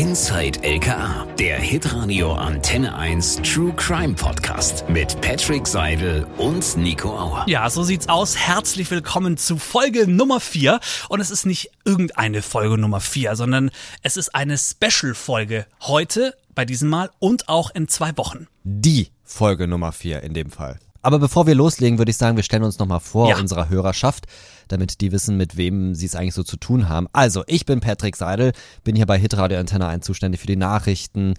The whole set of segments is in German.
Inside LKA, der Hitradio Antenne 1 True Crime Podcast mit Patrick Seidel und Nico Auer. Ja, so sieht's aus. Herzlich willkommen zu Folge Nummer 4. Und es ist nicht irgendeine Folge Nummer 4, sondern es ist eine Special-Folge heute bei diesem Mal und auch in zwei Wochen. Die Folge Nummer 4 in dem Fall. Aber bevor wir loslegen, würde ich sagen, wir stellen uns nochmal vor Ja. unserer Hörerschaft, damit die wissen, mit wem sie es eigentlich so zu tun haben. Also, ich bin Patrick Seidel, bin hier bei Hitradio Antenne 1 zuständig für die Nachrichten,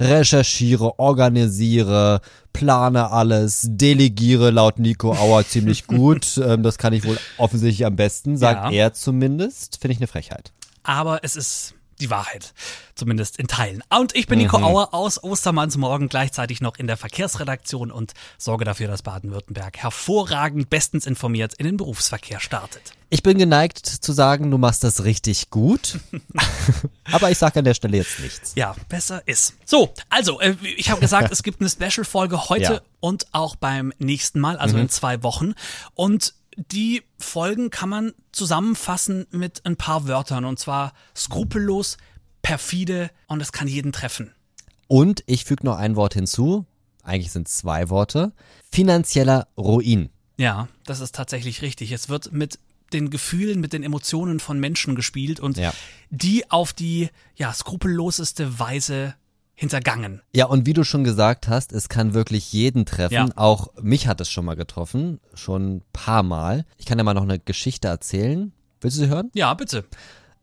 recherchiere, organisiere, plane alles, delegiere laut Nico Auer ziemlich gut. Ähm, das kann ich wohl offensichtlich am besten, sagt Ja. er zumindest. Finde ich eine Frechheit. Aber es ist die Wahrheit. Zumindest in Teilen. Und ich bin Nico Auer aus Ostermannsmorgen, gleichzeitig noch in der Verkehrsredaktion und sorge dafür, dass Baden-Württemberg hervorragend bestens informiert in den Berufsverkehr startet. Ich bin geneigt zu sagen, du machst das richtig gut. Aber ich sage an der Stelle jetzt nichts. Ja, besser ist. So, also, äh, ich habe gesagt, es gibt eine Special-Folge heute Ja. und auch beim nächsten Mal, also in zwei Wochen. Und die Folgen kann man zusammenfassen mit ein paar Wörtern. Und zwar skrupellos, perfide und es kann jeden treffen. Und ich füge noch ein Wort hinzu. Eigentlich sind es zwei Worte. Finanzieller Ruin. Ja, das ist tatsächlich richtig. Es wird mit den Gefühlen, mit den Emotionen von Menschen gespielt und Ja. die auf die ja, skrupelloseste Weise hintergangen. Ja, und wie du schon gesagt hast, es kann wirklich jeden treffen. Ja. Auch mich hat es schon mal getroffen. Schon ein paar Mal. Ich kann dir mal noch eine Geschichte erzählen. Willst du sie hören? Ja, bitte.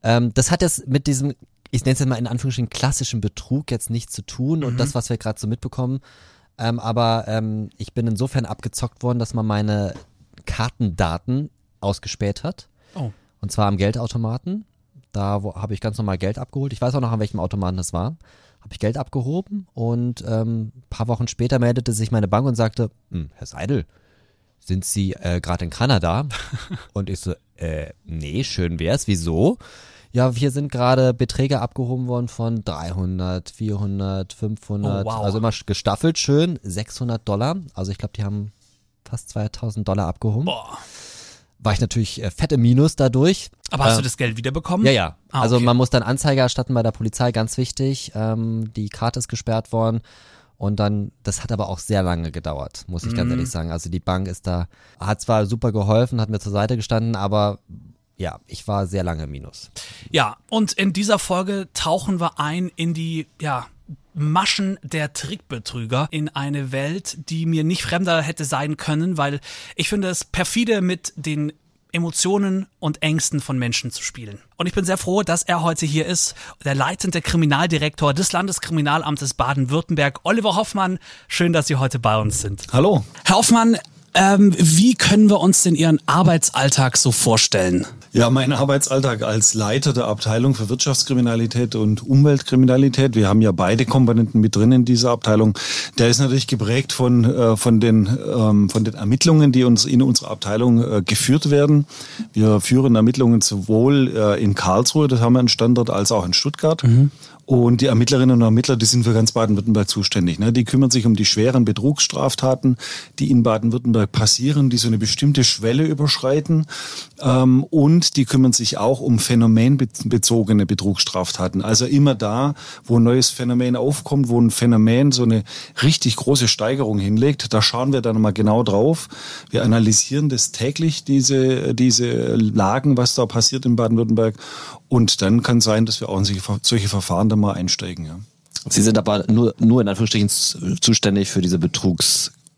Ähm, das hat jetzt mit diesem, ich nenne es jetzt mal in Anführungsstrichen klassischen Betrug jetzt nichts zu tun und das, was wir gerade so mitbekommen. Ähm, aber ähm, ich bin insofern abgezockt worden, dass man meine Kartendaten ausgespäht hat. Oh. Und zwar am Geldautomaten. Da habe ich ganz normal Geld abgeholt. Ich weiß auch noch, an welchem Automaten das war. Habe ich Geld abgehoben und ähm, ein paar Wochen später meldete sich meine Bank und sagte, hm, Herr Seidel, sind Sie äh, gerade in Kanada? und ich so, äh, nee, schön wär's. Wieso? Ja, hier sind gerade Beträge abgehoben worden von 300, 400, 500, Oh, wow. also immer gestaffelt schön, 600 Dollar. Also ich glaube, die haben fast 2000 Dollar abgehoben. Boah. War ich natürlich äh, fett im Minus dadurch. Aber hast Äh, du das Geld wiederbekommen? Ja, ja. Ah, also okay. man muss dann Anzeige erstatten bei der Polizei, ganz wichtig. Ähm, die Karte ist gesperrt worden. Und dann, das hat aber auch sehr lange gedauert, muss ich ganz Mhm. ehrlich sagen. Also die Bank ist da, hat zwar super geholfen, hat mir zur Seite gestanden, aber ja, ich war sehr lange Minus. Ja, und in dieser Folge tauchen wir ein in die, ja, Maschen der Trickbetrüger in eine Welt, die mir nicht fremder hätte sein können, weil ich finde es perfide mit den Emotionen und Ängsten von Menschen zu spielen. Und ich bin sehr froh, dass er heute hier ist, der leitende Kriminaldirektor des Landeskriminalamtes Baden-Württemberg, Oliver Hoffmann. Schön, dass Sie heute bei uns sind. Hallo. Herr Hoffmann, ähm, wie können wir uns denn Ihren Arbeitsalltag so vorstellen? Ja, mein Arbeitsalltag als Leiter der Abteilung für Wirtschaftskriminalität und Umweltkriminalität, wir haben ja beide Komponenten mit drin in dieser Abteilung, der ist natürlich geprägt von, äh, von, den, ähm, von den Ermittlungen, die uns in unserer Abteilung äh, geführt werden. Wir führen Ermittlungen sowohl äh, in Karlsruhe, das haben wir einen Standort, als auch in Stuttgart. Und die Ermittlerinnen und Ermittler, die sind für ganz Baden-Württemberg zuständig. Ne? Die kümmern sich um die schweren Betrugsstraftaten, die in Baden-Württemberg passieren, die so eine bestimmte Schwelle überschreiten. Ähm, und die kümmern sich auch um phänomenbezogene Betrugsstraftaten. Also immer da, wo ein neues Phänomen aufkommt, wo ein Phänomen so eine richtig große Steigerung hinlegt, da schauen wir dann mal genau drauf. Wir analysieren das täglich, diese, diese Lagen, was da passiert in Baden-Württemberg. Und dann kann sein, dass wir auch in solche, Ver- solche Verfahren dann mal einsteigen. Ja. Sie sind aber nur, nur in Anführungsstrichen zuständig für diese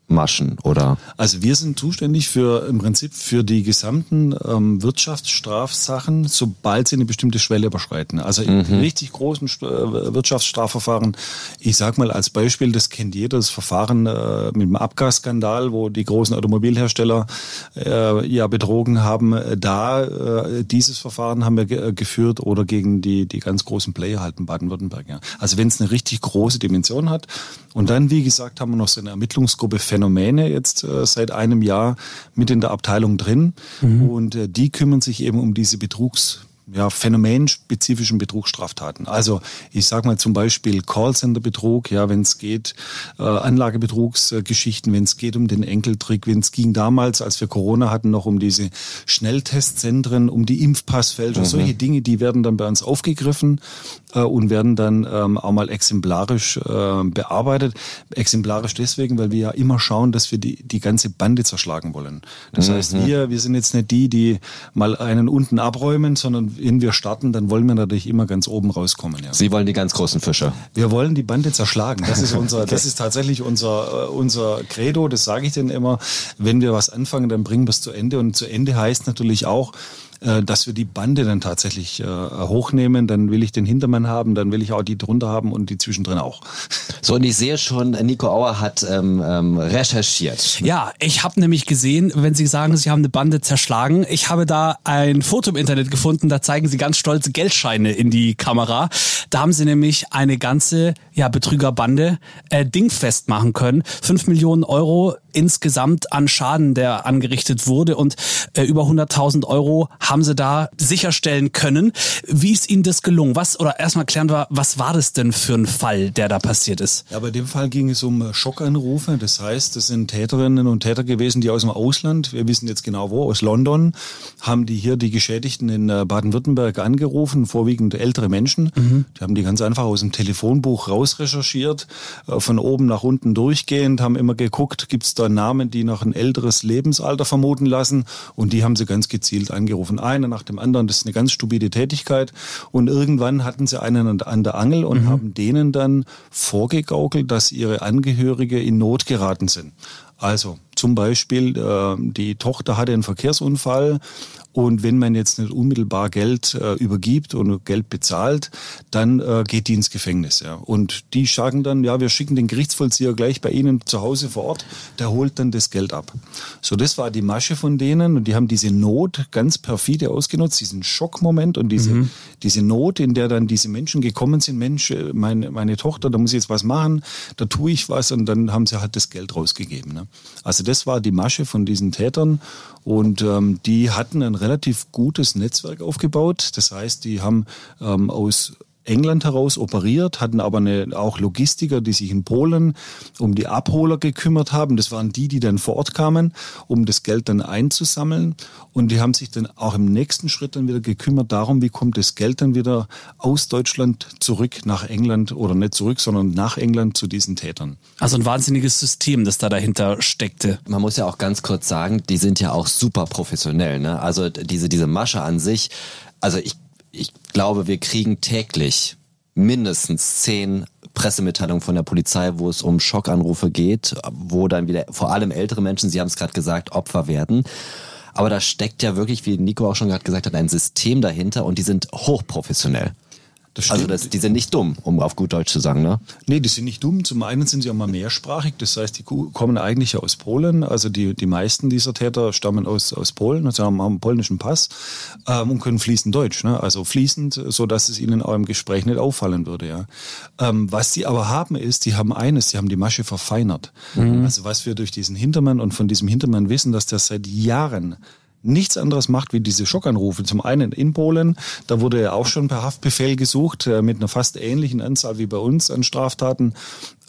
Betrugsmaschen, oder? Also wir sind zuständig für im Prinzip für die gesamten ähm, Wirtschaftsstrafsachen, sobald sie eine bestimmte Schwelle überschreiten. Also in richtig großen St- äh, Wirtschaftsstrafverfahren, ich sag mal als Beispiel, das kennt jeder, das Verfahren äh, mit dem Abgasskandal, wo die großen Automobilhersteller äh, ja betrogen haben. Äh, Da äh, dieses Verfahren haben wir ge äh, geführt oder gegen die die ganz großen Player halt in Baden-Württemberg. Ja. Also wenn es eine richtig große Dimension hat und dann wie gesagt haben wir noch so eine Ermittlungsgruppe Phänomene jetzt äh, seit einem Jahr mit in der Abteilung drin. Und äh, die kümmern sich eben um diese Betrugs ja, phänomenspezifischen Betrugsstraftaten. Also ich sage mal zum Beispiel Callcenter-Betrug, ja, wenn es geht, äh, Anlagebetrugsgeschichten, wenn es geht um den Enkeltrick, wenn es ging damals, als wir Corona hatten, noch um diese Schnelltestzentren, um die Impfpassfälscher, mhm. solche Dinge, die werden dann bei uns aufgegriffen äh, und werden dann ähm, auch mal exemplarisch äh, bearbeitet. Exemplarisch deswegen, weil wir ja immer schauen, dass wir die, die ganze Bande zerschlagen wollen. Das mhm. heißt, wir, wir sind jetzt nicht die, die mal einen unten abräumen, sondern wenn wir starten, dann wollen wir natürlich immer ganz oben rauskommen. Ja. Sie wollen die ganz großen Fische. Wir wollen die Bande zerschlagen. Das ist unser, okay. das ist tatsächlich unser, äh, unser Credo. Das sage ich denn immer. Wenn wir was anfangen, dann bringen wir es zu Ende. Und zu Ende heißt natürlich auch, dass wir die Bande dann tatsächlich äh, hochnehmen. Dann will ich den Hintermann haben, dann will ich auch die drunter haben und die zwischendrin auch. So, und ich sehe schon, Nico Auer hat ähm, ähm, recherchiert. Ja, ich habe nämlich gesehen, wenn Sie sagen, Sie haben eine Bande zerschlagen, ich habe da ein Foto im Internet gefunden, da zeigen Sie ganz stolze Geldscheine in die Kamera. Da haben Sie nämlich eine ganze ja, Betrügerbande äh, dingfest machen können. Fünf Millionen Euro insgesamt an Schaden, der angerichtet wurde und äh, über 100.000 Euro haben sie da sicherstellen können. Wie ist Ihnen das gelungen? Was, oder erstmal klären wir, was war das denn für ein Fall, der da passiert ist? Ja, bei dem Fall ging es um Schockanrufe. Das heißt, das sind Täterinnen und Täter gewesen, die aus dem Ausland, wir wissen jetzt genau wo, aus London, haben die hier die Geschädigten in äh, Baden-Württemberg angerufen, vorwiegend ältere Menschen. Mhm. Die haben die ganz einfach aus dem Telefonbuch rausrecherchiert, äh, von oben nach unten durchgehend, haben immer geguckt, gibt es da Namen, die noch ein älteres Lebensalter vermuten lassen und die haben sie ganz gezielt angerufen. Einer nach dem anderen, das ist eine ganz stupide Tätigkeit und irgendwann hatten sie einen an der Angel und mhm. haben denen dann vorgegaukelt, dass ihre Angehörige in Not geraten sind. Also zum Beispiel, äh, die Tochter hatte einen Verkehrsunfall und wenn man jetzt nicht unmittelbar Geld äh, übergibt und Geld bezahlt, dann äh, geht die ins Gefängnis. Ja. Und die sagen dann, ja, wir schicken den Gerichtsvollzieher gleich bei Ihnen zu Hause vor Ort, der holt dann das Geld ab. So, das war die Masche von denen und die haben diese Not ganz perfide ausgenutzt, diesen Schockmoment und diese, mhm. diese Not, in der dann diese Menschen gekommen sind, Mensch, äh, meine, meine Tochter, da muss ich jetzt was machen, da tue ich was und dann haben sie halt das Geld rausgegeben. Ne. Also das war die Masche von diesen Tätern und ähm, die hatten ein relativ gutes Netzwerk aufgebaut. Das heißt, die haben ähm, aus England heraus operiert, hatten aber eine, auch Logistiker, die sich in Polen um die Abholer gekümmert haben. Das waren die, die dann vor Ort kamen, um das Geld dann einzusammeln. Und die haben sich dann auch im nächsten Schritt dann wieder gekümmert darum, wie kommt das Geld dann wieder aus Deutschland zurück nach England oder nicht zurück, sondern nach England zu diesen Tätern. Also ein wahnsinniges System, das da dahinter steckte. Man muss ja auch ganz kurz sagen, die sind ja auch super professionell. Ne? Also diese, diese Masche an sich, also ich ich glaube, wir kriegen täglich mindestens zehn Pressemitteilungen von der Polizei, wo es um Schockanrufe geht, wo dann wieder vor allem ältere Menschen, Sie haben es gerade gesagt, Opfer werden. Aber da steckt ja wirklich, wie Nico auch schon gerade gesagt hat, ein System dahinter und die sind hochprofessionell. Das also das, die sind nicht dumm, um auf gut Deutsch zu sagen, ne? Nee, die sind nicht dumm. Zum einen sind sie auch mal mehrsprachig, das heißt, die kommen eigentlich aus Polen. Also die, die meisten dieser Täter stammen aus, aus Polen, also haben, einen polnischen Pass ähm, und können fließend Deutsch. Ne? Also fließend, so dass es ihnen auch im Gespräch nicht auffallen würde. Ja. Ähm, was sie aber haben ist, die haben eines, sie haben die Masche verfeinert. Mhm. Also was wir durch diesen Hintermann und von diesem Hintermann wissen, dass der seit Jahren nichts anderes macht wie diese Schockanrufe. Zum einen in Polen, da wurde ja auch schon per Haftbefehl gesucht, äh, mit einer fast ähnlichen Anzahl wie bei uns an Straftaten.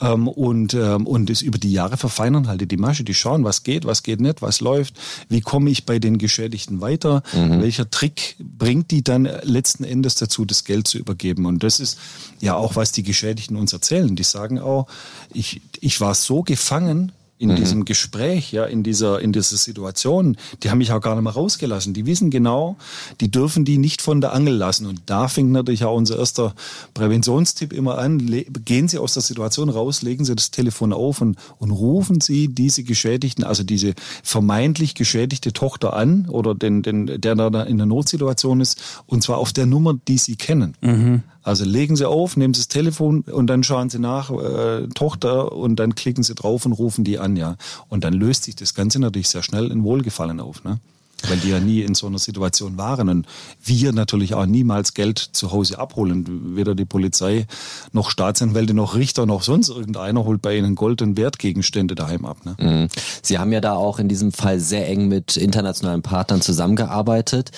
Ähm, und, ähm, und es über die Jahre verfeinern halt die Masche, die schauen, was geht, was geht nicht, was läuft, wie komme ich bei den Geschädigten weiter, mhm. welcher Trick bringt die dann letzten Endes dazu, das Geld zu übergeben. Und das ist ja auch, was die Geschädigten uns erzählen. Die sagen auch, ich, ich war so gefangen in mhm. diesem Gespräch, ja, in dieser, in dieser Situation, die haben mich auch gar nicht mehr rausgelassen. Die wissen genau, die dürfen die nicht von der Angel lassen. Und da fängt natürlich auch unser erster Präventionstipp immer an. Gehen Sie aus der Situation raus, legen Sie das Telefon auf und, und rufen Sie diese Geschädigten, also diese vermeintlich geschädigte Tochter an oder den, den, der da in der Notsituation ist, und zwar auf der Nummer, die Sie kennen. Mhm. Also legen Sie auf, nehmen Sie das Telefon und dann schauen Sie nach, äh, Tochter, und dann klicken Sie drauf und rufen die an, ja. Und dann löst sich das Ganze natürlich sehr schnell in Wohlgefallen auf, ne? Weil die ja nie in so einer Situation waren und wir natürlich auch niemals Geld zu Hause abholen. Weder die Polizei noch Staatsanwälte noch Richter noch sonst irgendeiner holt bei ihnen Gold und Wertgegenstände daheim ab. Ne? Mhm. Sie haben ja da auch in diesem Fall sehr eng mit internationalen Partnern zusammengearbeitet.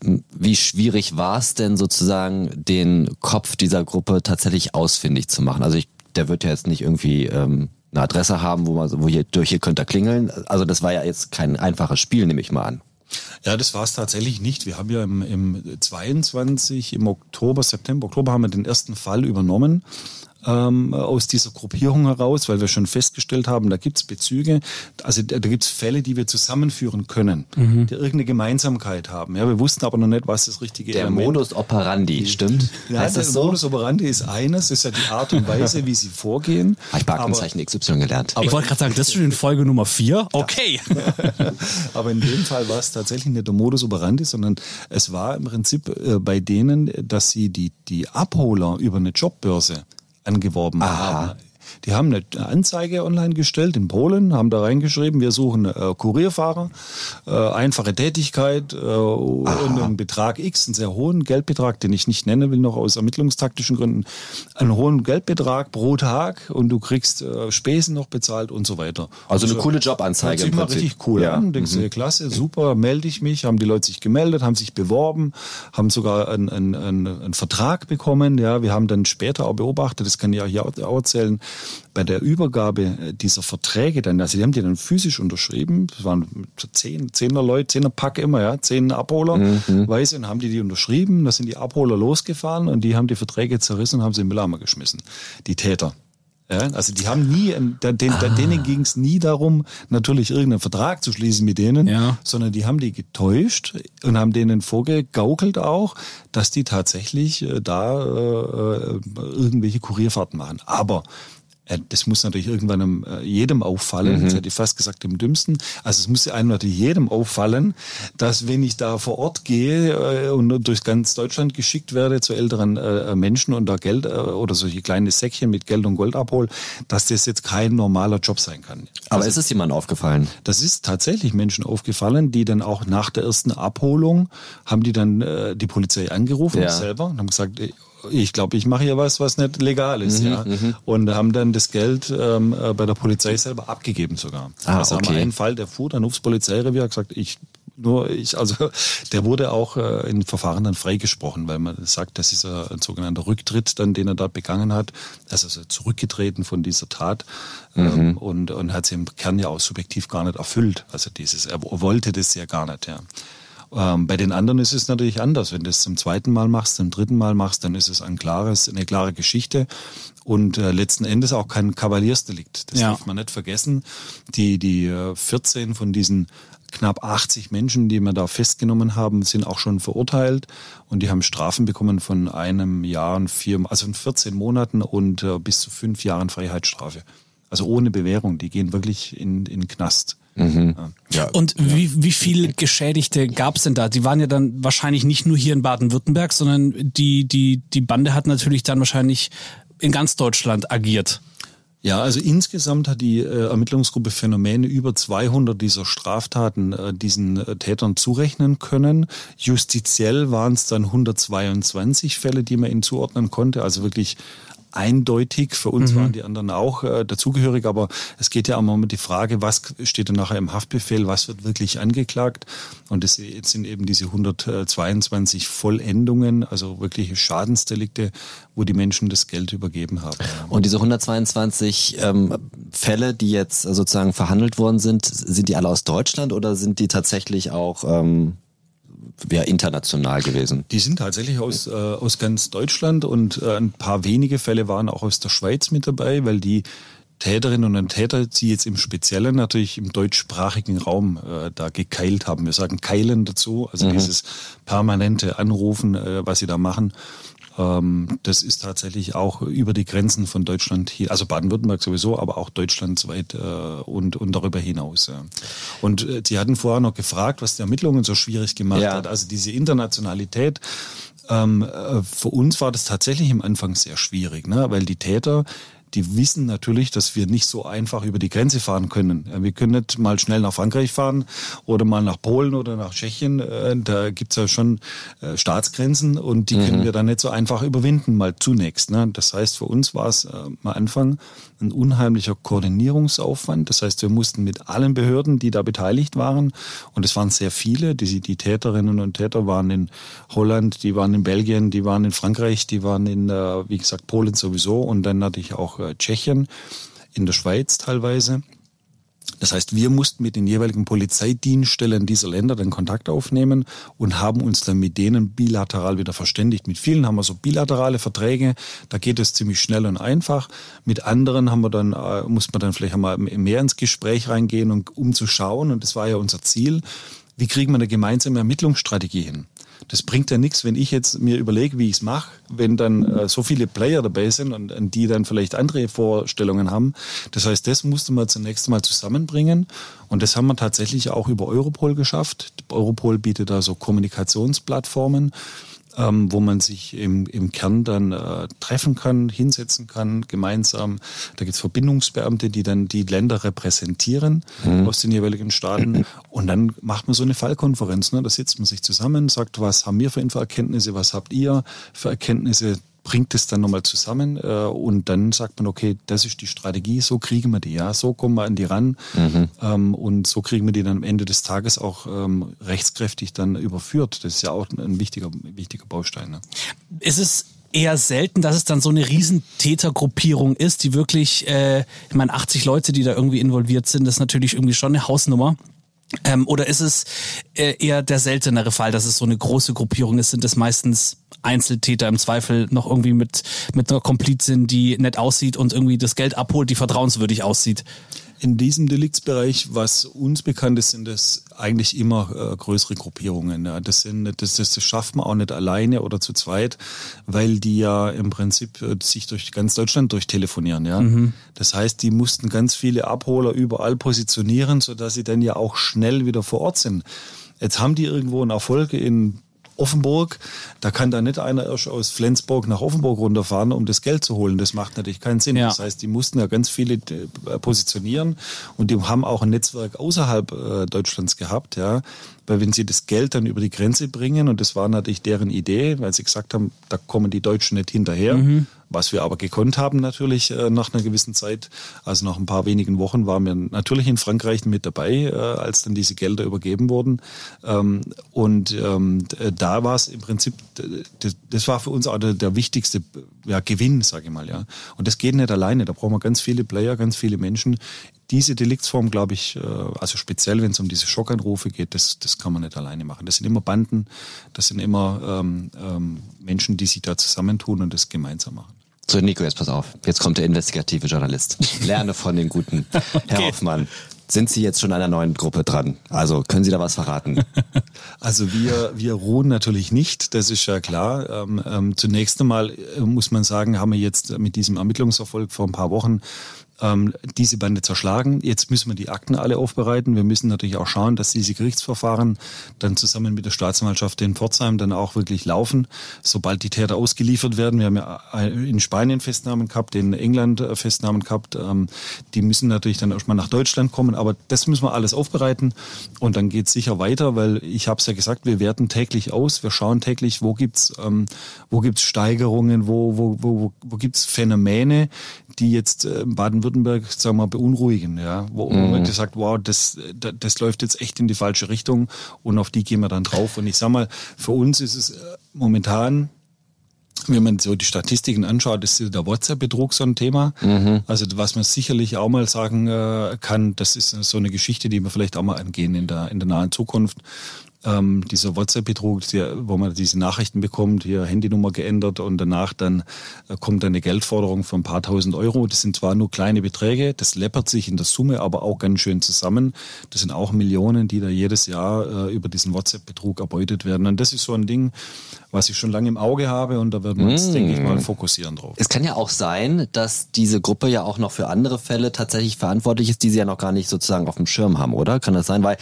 Wie schwierig war es denn sozusagen, den Kopf dieser Gruppe tatsächlich ausfindig zu machen? Also ich, der wird ja jetzt nicht irgendwie ähm, eine Adresse haben, wo man, wo hier durch hier könnte er klingeln. Also das war ja jetzt kein einfaches Spiel, nehme ich mal an. Ja, das war es tatsächlich nicht. Wir haben ja im, im 22, im Oktober, September, Oktober haben wir den ersten Fall übernommen ähm, aus dieser Gruppierung heraus, weil wir schon festgestellt haben, da gibt es Bezüge, also da, da gibt es Fälle, die wir zusammenführen können, mhm. die irgendeine Gemeinsamkeit haben. Ja, wir wussten aber noch nicht, was das richtige Der Element. Modus operandi, stimmt? Ja, heißt das der so? Modus operandi ist eines, ist ja die Art und Weise, wie sie vorgehen. Habe ich Markenzeichen XY gelernt. ich wollte gerade sagen, das ist schon in Folge Nummer vier. Okay. aber in dem Fall war es tatsächlich nicht der Modus operandi, sondern es war im Prinzip äh, bei denen, dass sie die, die Abholer über eine Jobbörse angeworben Aha. haben. Die haben eine Anzeige online gestellt in Polen, haben da reingeschrieben, wir suchen äh, Kurierfahrer, äh, einfache Tätigkeit äh, und einen Betrag X, einen sehr hohen Geldbetrag, den ich nicht nennen will, noch aus ermittlungstaktischen Gründen, einen hohen Geldbetrag pro Tag und du kriegst äh, Spesen noch bezahlt und so weiter. Also eine coole Jobanzeige im Prinzip. richtig cool ja. an, denkst mhm. du, klasse, super, melde ich mich, haben die Leute sich gemeldet, haben sich beworben, haben sogar einen, einen, einen, einen Vertrag bekommen, ja, wir haben dann später auch beobachtet, das kann ich auch hier auch erzählen, bei der Übergabe äh, dieser Verträge dann, also die haben die dann physisch unterschrieben, das waren zehn, zehner Leute, zehner Pack immer, ja, zehn Abholer, mhm. weiß und haben die die unterschrieben, da sind die Abholer losgefahren und die haben die Verträge zerrissen und haben sie in den Mülleimer geschmissen, die Täter. Ja, also die haben nie, den, ah. denen ging es nie darum, natürlich irgendeinen Vertrag zu schließen mit denen, ja. sondern die haben die getäuscht und haben denen vorgegaukelt auch, dass die tatsächlich äh, da äh, äh irgendwelche Kurierfahrten machen. Aber das muss natürlich irgendwann äh, jedem auffallen, mhm. das hätte ich fast gesagt dem Dümmsten. Also es muss einem natürlich jedem auffallen, dass wenn ich da vor Ort gehe äh, und durch ganz Deutschland geschickt werde zu älteren äh, Menschen und da Geld oder solche kleine Säckchen mit Geld und Gold abhole, dass das jetzt kein normaler Job sein kann. Aber also, ist es jemand aufgefallen? Das ist tatsächlich Menschen aufgefallen, die dann auch nach der ersten Abholung haben die dann die Polizei angerufen ja. selber und haben gesagt, ich glaube, ich mache hier was, was nicht legal ist, mhm, ja. Mhm. Und haben dann das Geld ähm, äh, bei der Polizei selber abgegeben sogar. Ah, also okay. haben einen Fall, der fuhr dann aufs Polizeirevier, hat gesagt, ich nur ich, also der wurde auch äh, in Verfahren dann freigesprochen, weil man sagt, das ist ein sogenannter Rücktritt, dann den er dort begangen hat. Er ist also zurückgetreten von dieser Tat ähm, mhm. und, und hat sie im Kern ja auch subjektiv gar nicht erfüllt. Also dieses, er wollte das ja gar nicht, ja. Ähm, bei den anderen ist es natürlich anders. Wenn du es zum zweiten Mal machst, zum dritten Mal machst, dann ist es ein klares, eine klare Geschichte und äh, letzten Endes auch kein Kavaliersdelikt. Das ja. darf man nicht vergessen. Die, die äh, 14 von diesen knapp 80 Menschen, die wir da festgenommen haben, sind auch schon verurteilt und die haben Strafen bekommen von einem Jahr und vier, also von 14 Monaten und äh, bis zu fünf Jahren Freiheitsstrafe. Also ohne Bewährung. Die gehen wirklich in, in den Knast. Mhm. Ja. Und wie, wie viele Geschädigte gab es denn da? Die waren ja dann wahrscheinlich nicht nur hier in Baden-Württemberg, sondern die, die, die Bande hat natürlich dann wahrscheinlich in ganz Deutschland agiert. Ja, also insgesamt hat die äh, Ermittlungsgruppe Phänomene über 200 dieser Straftaten äh, diesen äh, Tätern zurechnen können. Justiziell waren es dann 122 Fälle, die man ihnen zuordnen konnte. Also wirklich eindeutig. Für uns mhm. waren die anderen auch äh, dazugehörig, aber es geht ja immer um die Frage, was steht denn nachher im Haftbefehl, was wird wirklich angeklagt? Und das sind eben diese 122 Vollendungen, also wirkliche Schadensdelikte, wo die Menschen das Geld übergeben haben. Und diese 122 ähm, Fälle, die jetzt sozusagen verhandelt worden sind, sind die alle aus Deutschland oder sind die tatsächlich auch ähm wäre international gewesen. Die sind tatsächlich aus, äh, aus ganz Deutschland und äh, ein paar wenige Fälle waren auch aus der Schweiz mit dabei, weil die Täterinnen und Täter, die jetzt im Speziellen natürlich im deutschsprachigen Raum äh, da gekeilt haben. Wir sagen Keilen dazu, also mhm. dieses permanente Anrufen, äh, was sie da machen. Ähm, das ist tatsächlich auch über die Grenzen von Deutschland hier, also Baden-Württemberg sowieso, aber auch deutschlandweit äh, und, und darüber hinaus. Und äh, Sie hatten vorher noch gefragt, was die Ermittlungen so schwierig gemacht ja. hat. Also diese Internationalität. Ähm, äh, für uns war das tatsächlich im Anfang sehr schwierig, ne? weil die Täter die wissen natürlich, dass wir nicht so einfach über die Grenze fahren können. Wir können nicht mal schnell nach Frankreich fahren oder mal nach Polen oder nach Tschechien. Äh, da gibt's ja schon äh, Staatsgrenzen und die mhm. können wir dann nicht so einfach überwinden, mal zunächst. Ne? Das heißt, für uns war es am Anfang ein unheimlicher Koordinierungsaufwand. Das heißt, wir mussten mit allen Behörden, die da beteiligt waren, und es waren sehr viele, die, die Täterinnen und Täter waren in Holland, die waren in Belgien, die waren in Frankreich, die waren in, äh, wie gesagt, Polen sowieso und dann natürlich auch äh, Tschechien, in der Schweiz teilweise. Das heißt, wir mussten mit den jeweiligen Polizeidienststellen dieser Länder den Kontakt aufnehmen und haben uns dann mit denen bilateral wieder verständigt. Mit vielen haben wir so bilaterale Verträge, da geht es ziemlich schnell und einfach. Mit anderen haben wir dann, äh, muss man dann vielleicht einmal mehr ins Gespräch reingehen, um zu schauen, und das war ja unser Ziel, wie kriegen wir eine gemeinsame Ermittlungsstrategie hin? Das bringt ja nichts, wenn ich jetzt mir überlege, wie ich es mache, wenn dann äh, so viele Player dabei sind und, und, die dann vielleicht andere Vorstellungen haben. Das heißt, das musste man zunächst mal zusammenbringen und das haben wir tatsächlich auch über Europol geschafft. Europol bietet da so Kommunikationsplattformen ähm, wo man sich im, im Kern dann äh, treffen kann, hinsetzen kann, gemeinsam. Da gibt es Verbindungsbeamte, die dann die Länder repräsentieren mhm. aus den jeweiligen Staaten. Und dann macht man so eine Fallkonferenz. Ne? Da sitzt man sich zusammen, sagt, was haben wir für Infoerkenntnisse, was habt ihr für Erkenntnisse, bringt es dann nochmal zusammen äh, und dann sagt man, okay, das ist die Strategie, so kriegen wir die, ja, so kommen wir an die ran mhm. ähm, und so kriegen wir die dann am Ende des Tages auch ähm, rechtskräftig dann überführt. Das ist ja auch ein wichtiger, wichtiger Baustein. Ne? Ist es eher selten, dass es dann so eine Riesentätergruppierung ist, die wirklich, äh, ich meine, 80 Leute, die da irgendwie involviert sind, das ist natürlich irgendwie schon eine Hausnummer. Ähm, oder ist es äh, eher der seltenere Fall, dass es so eine große Gruppierung ist? Sind es meistens Einzeltäter im Zweifel noch irgendwie mit, mit einer Komplizin, die nett aussieht und irgendwie das Geld abholt, die vertrauenswürdig aussieht? In diesem Deliktsbereich, was uns bekannt ist, sind es eigentlich immer äh, größere Gruppierungen. Ja. Das, sind, das, das, schafft man auch nicht alleine oder zu zweit, weil die ja im Prinzip äh, sich durch ganz Deutschland durchtelefonieren. Ja. Mhm. Das heißt, die mussten ganz viele Abholer überall positionieren, sodass sie dann ja auch schnell wieder vor Ort sind. Jetzt haben die irgendwo einen Erfolg in Offenburg. Da kann da nicht einer erst aus Flensburg nach Offenburg runterfahren, um das Geld zu holen. Das macht natürlich keinen Sinn. Ja. Das heißt, die mussten ja ganz viele äh, positionieren und die haben auch ein Netzwerk außerhalb äh, Deutschlands gehabt, ja. Weil wenn sie das Geld dann über die Grenze bringen, und das war natürlich deren Idee, weil sie gesagt haben, da kommen die Deutschen nicht hinterher, mhm. Was wir aber gekonnt haben natürlich äh, nach einer gewissen Zeit, also nach ein paar wenigen Wochen waren wir natürlich in Frankreich mit dabei, äh, als dann diese Gelder übergeben wurden. Ähm, und ähm, da war es im Prinzip, das, das, war für uns auch der, der wichtigste ja, Gewinn, sage ich mal. ja. Und das geht nicht alleine, da brauchen wir ganz viele Player, ganz viele Menschen, diese Deliktsform, glaube ich, äh, also speziell wenn es um diese Schockanrufe geht, das, das kann man nicht alleine machen. Das sind immer Banden, das sind immer ähm, ähm, Menschen, die sich da zusammentun und das gemeinsam machen. So, Nico, jetzt pass auf. Jetzt kommt der investigative Journalist. Lerne von den Guten. Herr okay. Hoffmann, sind Sie jetzt schon einer neuen Gruppe dran? Also können Sie da was verraten? Also wir, wir ruhen natürlich nicht, das ist ja klar. Ähm, ähm, zunächst einmal äh, muss man sagen, haben wir jetzt mit diesem Ermittlungserfolg vor ein paar Wochen ähm, diese Bande zerschlagen. Jetzt müssen wir die Akten alle aufbereiten. Wir müssen natürlich auch schauen, dass diese Gerichtsverfahren dann zusammen mit der Staatsanwaltschaft in Pforzheim dann auch wirklich laufen, sobald die Täter ausgeliefert werden. Wir haben ja in Spanien Festnahmen gehabt, in England äh, Festnahmen gehabt. Ähm, die müssen natürlich dann erstmal nach Deutschland kommen, aber das müssen wir alles aufbereiten und dann geht es sicher weiter, weil ich habe es ja gesagt, wir werten täglich aus, wir schauen täglich, wo gibt's ähm, wo gibt's Steigerungen, wo wo wo wo gibt's Phänomene, die jetzt äh, Baden-Württemberg, sagen wir mal, beunruhigen, ja, wo mhm. man gesagt, wow, das, das, das läuft jetzt echt in die falsche Richtung und auf die gehen wir dann drauf. Und ich sag mal, für uns ist es äh, momentan wenn man so die Statistiken anschaut, ist der WhatsApp-Betrug so ein Thema. Mhm. Also was man sicherlich auch mal sagen äh, kann, das ist so eine Geschichte, die wir vielleicht auch mal angehen in der, in der nahen Zukunft ähm, dieser WhatsApp-Betrug, wo man diese Nachrichten bekommt, hier Handynummer geändert und danach dann äh, kommt eine Geldforderung von ein paar tausend Euro. Das sind zwar nur kleine Beträge, das läppert sich in der Summe aber auch ganz schön zusammen. Das sind auch Millionen, die da jedes Jahr äh, über diesen WhatsApp-Betrug erbeutet werden. Und das ist so ein Ding, was ich schon lange im Auge habe und da werden wir uns, mm. denke ich mal, fokussieren drauf. Es kann ja auch sein, dass diese Gruppe ja auch noch für andere Fälle tatsächlich verantwortlich ist, die sie ja noch gar nicht sozusagen auf dem Schirm haben, oder? Kann das sein? Weil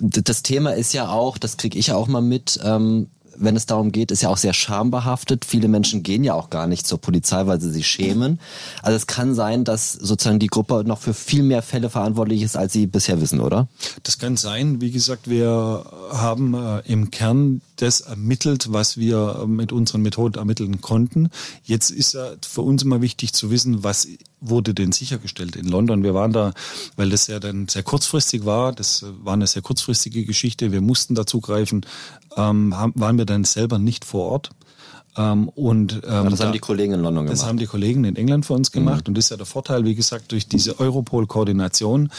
das Thema ist ja auch, das kriege ich ja auch mal mit, ähm, wenn es darum geht, ist ja auch sehr schambehaftet. Viele Menschen gehen ja auch gar nicht zur Polizei, weil sie sich schämen. Also es kann sein, dass sozusagen die Gruppe noch für viel mehr Fälle verantwortlich ist, als sie bisher wissen, oder? Das kann sein. Wie gesagt, wir haben äh, im Kern das ermittelt, was wir mit unseren Methoden ermitteln konnten. Jetzt ist ja für uns immer wichtig zu wissen, was wurde denn sichergestellt in London. Wir waren da, weil das ja dann sehr kurzfristig war, das war eine sehr kurzfristige Geschichte, wir mussten dazugreifen, ähm, waren wir dann selber nicht vor Ort. Ähm, und, ähm, das haben die Kollegen in London gemacht. Das haben die Kollegen in England für uns gemacht. Mhm. Und das ist ja der Vorteil, wie gesagt, durch diese Europol-Koordination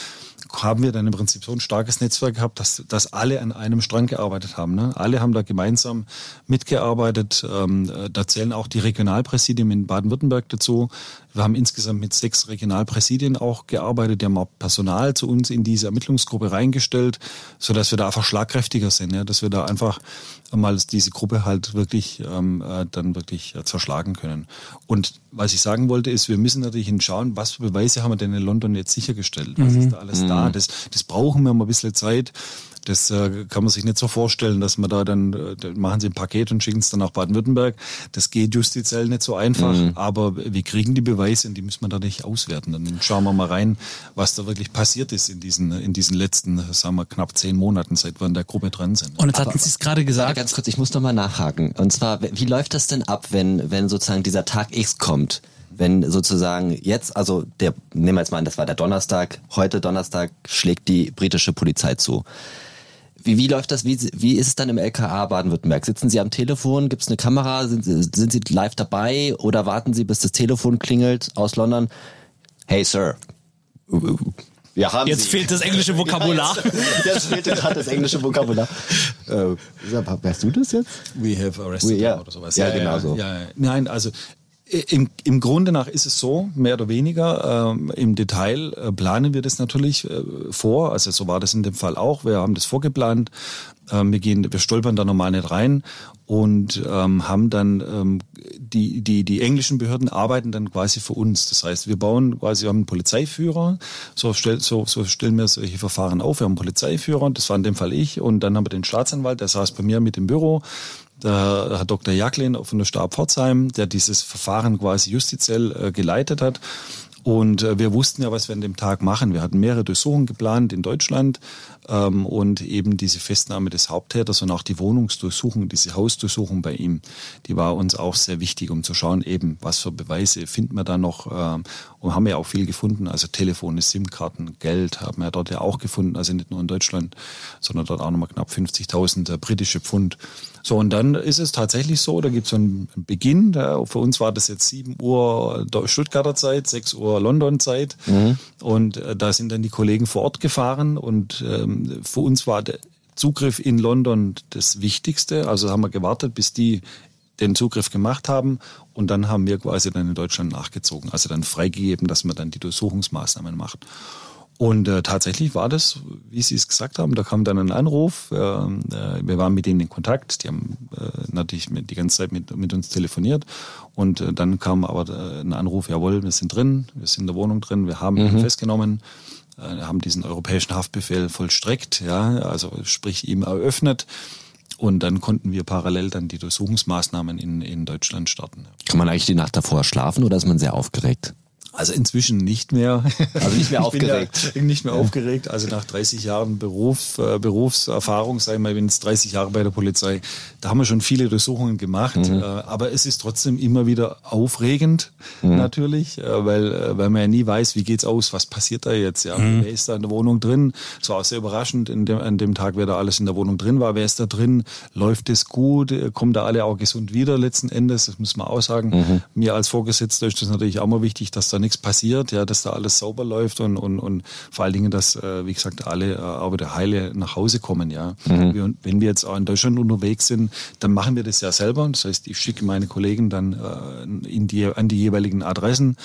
haben wir dann im Prinzip so ein starkes Netzwerk gehabt, dass, dass alle an einem Strang gearbeitet haben. Ne? Alle haben da gemeinsam mitgearbeitet. Ähm, da zählen auch die Regionalpräsidien in Baden-Württemberg dazu. Wir haben insgesamt mit sechs Regionalpräsidien auch gearbeitet. Die haben auch Personal zu uns in diese Ermittlungsgruppe reingestellt, so dass wir da einfach schlagkräftiger sind, ja? dass wir da einfach mal diese Gruppe halt wirklich ähm, äh, dann wirklich äh, zerschlagen können. Und was ich sagen wollte, ist, wir müssen natürlich hinschauen, was für Beweise haben wir denn in London jetzt sichergestellt? Was mhm. ist da alles mhm. da? Das, das brauchen wir mal ein bisschen Zeit. Das äh, kann man sich nicht so vorstellen, dass man da dann, äh, machen sie ein Paket und schicken es dann nach Baden-Württemberg. Das geht justiziell nicht so einfach, mhm. aber wir kriegen die Beweise und die müssen wir da nicht auswerten. Dann schauen wir mal rein, was da wirklich passiert ist in diesen, in diesen letzten, sagen wir, knapp zehn Monaten, seit wir in der Gruppe dran sind. Und jetzt hatten Sie es gerade gesagt. Ganz kurz, ich muss noch mal nachhaken. Und zwar, wie läuft das denn ab, wenn, wenn sozusagen dieser Tag X kommt? Wenn sozusagen jetzt, also der, nehmen wir jetzt mal an, das war der Donnerstag, heute Donnerstag schlägt die britische Polizei zu. Wie, wie läuft das? Wie, wie ist es dann im LKA Baden-Württemberg? Sitzen Sie am Telefon? Gibt es eine Kamera? Sind, sind Sie live dabei? Oder warten Sie, bis das Telefon klingelt aus London? Hey, Sir. Wir haben jetzt Sie. fehlt das englische Vokabular. Ja, jetzt, jetzt fehlt gerade das englische Vokabular. Äh, wärst du das jetzt? We have arrested We, yeah. oder sowas. Ja, ja genau so. Ja, Nein, also im, Im Grunde nach ist es so, mehr oder weniger. Ähm, Im Detail äh, planen wir das natürlich äh, vor. Also so war das in dem Fall auch. Wir haben das vorgeplant. Ähm, wir gehen, wir stolpern da normal nicht rein und ähm, haben dann ähm, die, die, die englischen Behörden arbeiten dann quasi für uns. Das heißt, wir bauen quasi, wir haben einen Polizeiführer, so, stell, so, so stellen wir solche Verfahren auf. Wir haben einen Polizeiführer, das war in dem Fall ich, und dann haben wir den Staatsanwalt, der saß bei mir mit im Büro der Herr Dr. Jacklin von der Stab Pforzheim, der dieses Verfahren quasi justiziell äh, geleitet hat. Und äh, wir wussten ja, was wir an dem Tag machen. Wir hatten mehrere Durchsuchungen geplant in Deutschland ähm, und eben diese Festnahme des Haupttäters und auch die Wohnungsdurchsuchung, diese Hausdurchsuchung bei ihm, die war uns auch sehr wichtig, um zu schauen, eben, was für Beweise finden wir da noch. Ähm, und haben ja auch viel gefunden, also Telefone, SIM-Karten, Geld haben wir dort ja auch gefunden, also nicht nur in Deutschland, sondern dort auch nochmal knapp 50.000 äh, britische Pfund. So, und dann ist es tatsächlich so, da gibt es so einen Beginn. Da, für uns war das jetzt 7 Uhr Stuttgarter Zeit, 6 Uhr London Zeit. Mhm. Und äh, da sind dann die Kollegen vor Ort gefahren. Und ähm, für uns war der Zugriff in London das Wichtigste. Also haben wir gewartet, bis die den Zugriff gemacht haben und dann haben wir quasi dann in Deutschland nachgezogen, also dann freigegeben, dass man dann die Durchsuchungsmaßnahmen macht. Und äh, tatsächlich war das, wie Sie es gesagt haben, da kam dann ein Anruf. Äh, äh, wir waren mit denen in Kontakt. Die haben äh, natürlich mit, die ganze Zeit mit, mit uns telefoniert. Und äh, dann kam aber äh, ein Anruf, jawohl, wir sind drin, wir sind in der Wohnung drin, wir haben mhm. ihn festgenommen, äh, haben diesen europäischen Haftbefehl vollstreckt, ja, also sprich ihm eröffnet. Und dann konnten wir parallel dann die Durchsuchungsmaßnahmen in, in Deutschland starten. Kann man eigentlich die Nacht davor schlafen oder ist man sehr aufgeregt? Also inzwischen nicht mehr. Also nicht mehr aufgeregt. Ja nicht mehr aufgeregt. Also nach 30 Jahren Beruf, äh, Berufserfahrung, sagen wir mal, bin jetzt 30 Jahre bei der Polizei, da haben wir schon viele Untersuchungen gemacht. Mhm. Äh, aber es ist trotzdem immer wieder aufregend, mhm. natürlich, äh, weil, äh, weil man ja nie weiß, wie geht's aus, was passiert da jetzt, ja. Mhm. Wer ist da in der Wohnung drin? Es war auch sehr überraschend in dem, an dem Tag, wer da alles in der Wohnung drin war. Wer ist da drin? Läuft es gut? Äh, kommen da alle auch gesund wieder letzten Endes? Das muss man auch sagen. Mhm. Mir als Vorgesetzter ist das natürlich auch mal wichtig, dass da nichts passiert, ja, dass da alles sauber läuft und, und, und vor allen Dingen, dass, äh, wie gesagt, alle äh, wieder heile nach Hause kommen, ja. Mhm. Wir, wenn wir jetzt auch in Deutschland unterwegs sind, dann machen wir das ja selber. Das heißt, ich schicke meine Kollegen dann äh, in die, an die jeweiligen Adressen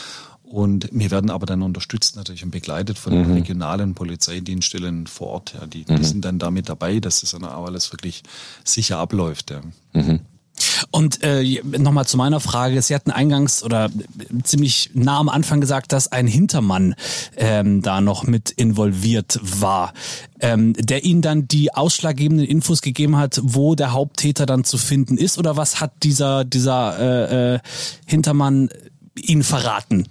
und wir werden aber dann unterstützt natürlich und begleitet von mhm. regionalen Polizeidienststellen vor Ort. Ja, die, mhm. die sind dann damit dabei, dass das dann auch alles wirklich sicher abläuft. Ja. Mhm. Und äh, nochmal zu meiner Frage. Sie hatten eingangs oder ziemlich nah am Anfang gesagt, dass ein Hintermann ähm, da noch mit involviert war, ähm, der Ihnen dann die ausschlaggebenden Infos gegeben hat, wo der Haupttäter dann zu finden ist? Oder was hat dieser, dieser äh, äh, Hintermann Ihnen verraten?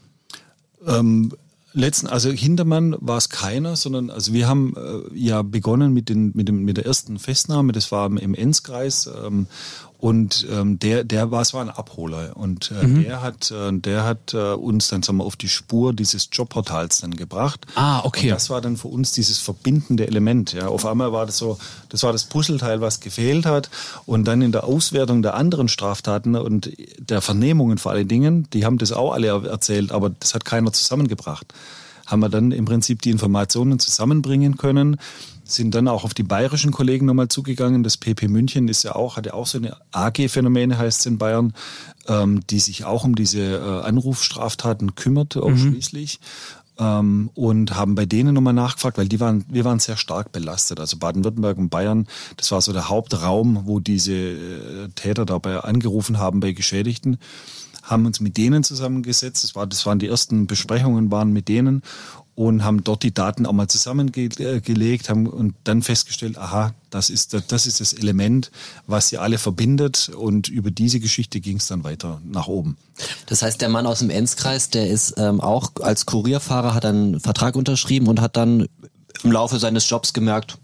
Ähm, letzten, also Hintermann war es keiner, sondern also wir haben äh, ja begonnen mit, den, mit, dem, mit der ersten Festnahme, das war im Enzkreis ähm, und ähm, der, der war, es war ein Abholer und äh, mhm. der hat, äh, der hat äh, uns dann sagen wir, auf die Spur dieses Jobportals dann gebracht. Ah, okay. Und das war dann für uns dieses verbindende Element. Ja, auf einmal war das so, das war das Puzzleteil, was gefehlt hat. Und dann in der Auswertung der anderen Straftaten und der Vernehmungen vor allen Dingen, die haben das auch alle erzählt, aber das hat keiner zusammengebracht. Haben wir dann im Prinzip die Informationen zusammenbringen können sind dann auch auf die bayerischen Kollegen nochmal zugegangen. Das PP München ist ja auch, hat ja auch so eine AG-Phänomene, heißt es in Bayern, ähm, die sich auch um diese äh, Anrufstraftaten kümmert, mhm. ausschließlich. Mhm. Ähm, und haben bei denen nochmal nachgefragt, weil die waren, wir waren sehr stark belastet. Also Baden-Württemberg und Bayern, das war so der Hauptraum, wo diese äh, Täter dabei angerufen haben bei Geschädigten haben uns mit denen zusammengesetzt. Das, war, das waren die ersten Besprechungen, waren mit denen und haben dort die Daten auch mal zusammengelegt haben und dann festgestellt, aha, das ist, das ist das Element, was sie alle verbindet und über diese Geschichte ging es dann weiter nach oben. Das heißt, der Mann aus dem Enzkreis, der ist ähm, auch als Kurierfahrer, hat einen Vertrag unterschrieben und hat dann im Laufe seines Jobs gemerkt,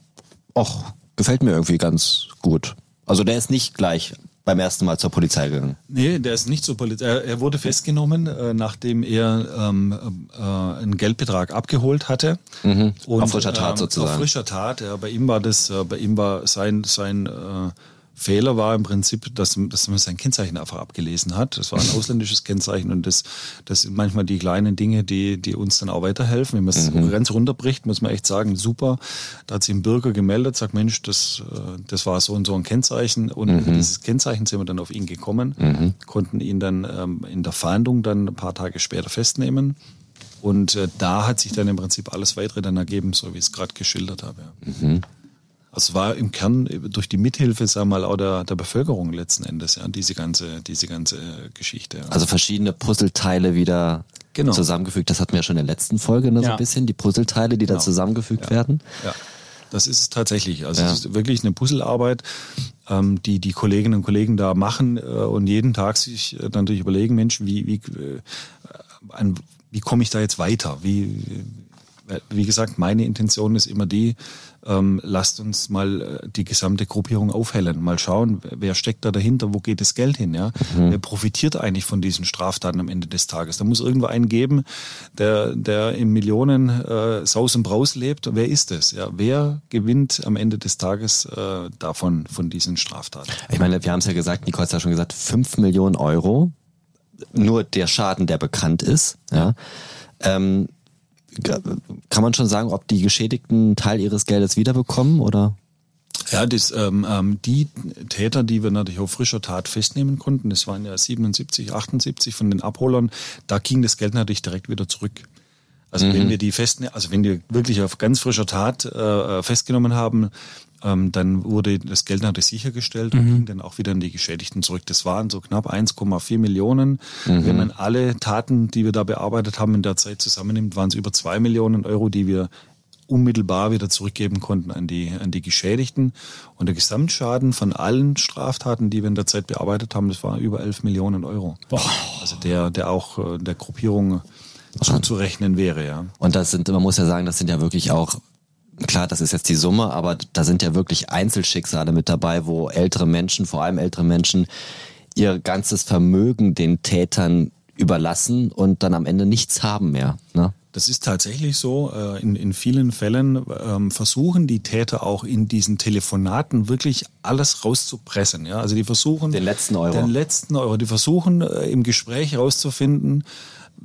ach, gefällt mir irgendwie ganz gut. Also der ist nicht gleich beim ersten Mal zur Polizei gegangen? Nee, der ist nicht zur Polizei. Er, er wurde festgenommen, äh, nachdem er ähm, äh, einen Geldbetrag abgeholt hatte. Mhm. Und, auf frischer Tat ähm, sozusagen. Auf frischer Tat. Ja, bei ihm war das, äh, bei ihm war sein, sein äh, Fehler war im Prinzip, dass, dass man sein Kennzeichen einfach abgelesen hat. Das war ein ausländisches Kennzeichen und das, das sind manchmal die kleinen Dinge, die, die uns dann auch weiterhelfen. Wenn man es mhm. ganz runterbricht, muss man echt sagen, super. Da hat sich ein Bürger gemeldet, sagt, Mensch, das, äh, das war so und so ein Kennzeichen und mhm. mit dieses Kennzeichen sind wir dann auf ihn gekommen, mhm. konnten ihn dann ähm, in der Fahndung dann ein paar Tage später festnehmen. Und äh, da hat sich dann im Prinzip alles weitere dann ergeben, so wie ich es gerade geschildert habe. Ja. Es war im Kern durch die Mithilfe, sagen wir mal, auch der, der Bevölkerung letzten Endes, ja, diese ganze, diese ganze Geschichte. Ja. Also verschiedene Puzzleteile wieder genau. zusammengefügt. Das hatten wir ja schon in der letzten Folge, ne, ja. so ein bisschen, die Puzzleteile, die genau. da zusammengefügt ja. werden. Ja. Das ist es tatsächlich. Also es ist wirklich eine Puzzlearbeit, ähm, die die Kolleginnen und Kollegen da machen äh, und jeden Tag sich äh, natürlich überlegen, Mensch, wie, wie, äh, ein, wie komme ich da jetzt weiter? Wie, wie gesagt, meine Intention ist immer die, ähm, lasst uns mal äh, die gesamte Gruppierung aufhellen, mal schauen, wer steckt da dahinter, wo geht das Geld hin, ja? Mhm. Wer profitiert eigentlich von diesen Straftaten am Ende des Tages? Da muss irgendwo einen geben, der, der in Millionen äh, Saus und Braus lebt. Wer ist es? Ja? Wer gewinnt am Ende des Tages äh, davon, von diesen Straftaten? Ich meine, wir haben es ja gesagt, Nicole hat ja schon gesagt, fünf Millionen Euro, nur der Schaden, der bekannt ist, ja. Ähm, kann man schon sagen, ob die Geschädigten Teil ihres Geldes wiederbekommen oder? Ja, das, ähm, ähm, die Täter, die wir natürlich auf frischer Tat festnehmen konnten, das waren ja 77, 78 von den Abholern, da ging das Geld natürlich direkt wieder zurück. Also mhm. wenn wir die festnehmen, also wenn wir wirklich auf ganz frischer Tat äh, festgenommen haben, ähm, dann wurde das Geld natürlich sichergestellt und mhm. ging dann auch wieder an die Geschädigten zurück. Das waren so knapp 1,4 Millionen. Mhm. Wenn man alle Taten, die wir da bearbeitet haben, in der Zeit zusammennimmt, waren es über zwei Millionen Euro, die wir unmittelbar wieder zurückgeben konnten an die, an die Geschädigten. Und der Gesamtschaden von allen Straftaten, die wir in der Zeit bearbeitet haben, das war über 11 Millionen Euro. Boah. Also der, der auch äh, der Gruppierung zuzurechnen wäre, ja. Und das sind, man muss ja sagen, das sind ja wirklich auch klar, das ist jetzt die Summe, aber da sind ja wirklich Einzelschicksale mit dabei, wo ältere Menschen, vor allem ältere Menschen, ihr ganzes Vermögen den Tätern überlassen und dann am Ende nichts haben mehr. Ne? Das ist tatsächlich so. Äh, in, in vielen Fällen ähm, versuchen die Täter auch in diesen Telefonaten wirklich alles rauszupressen. Ja? Also die versuchen den letzten Euro. Den letzten Euro. Die versuchen äh, im Gespräch rauszufinden,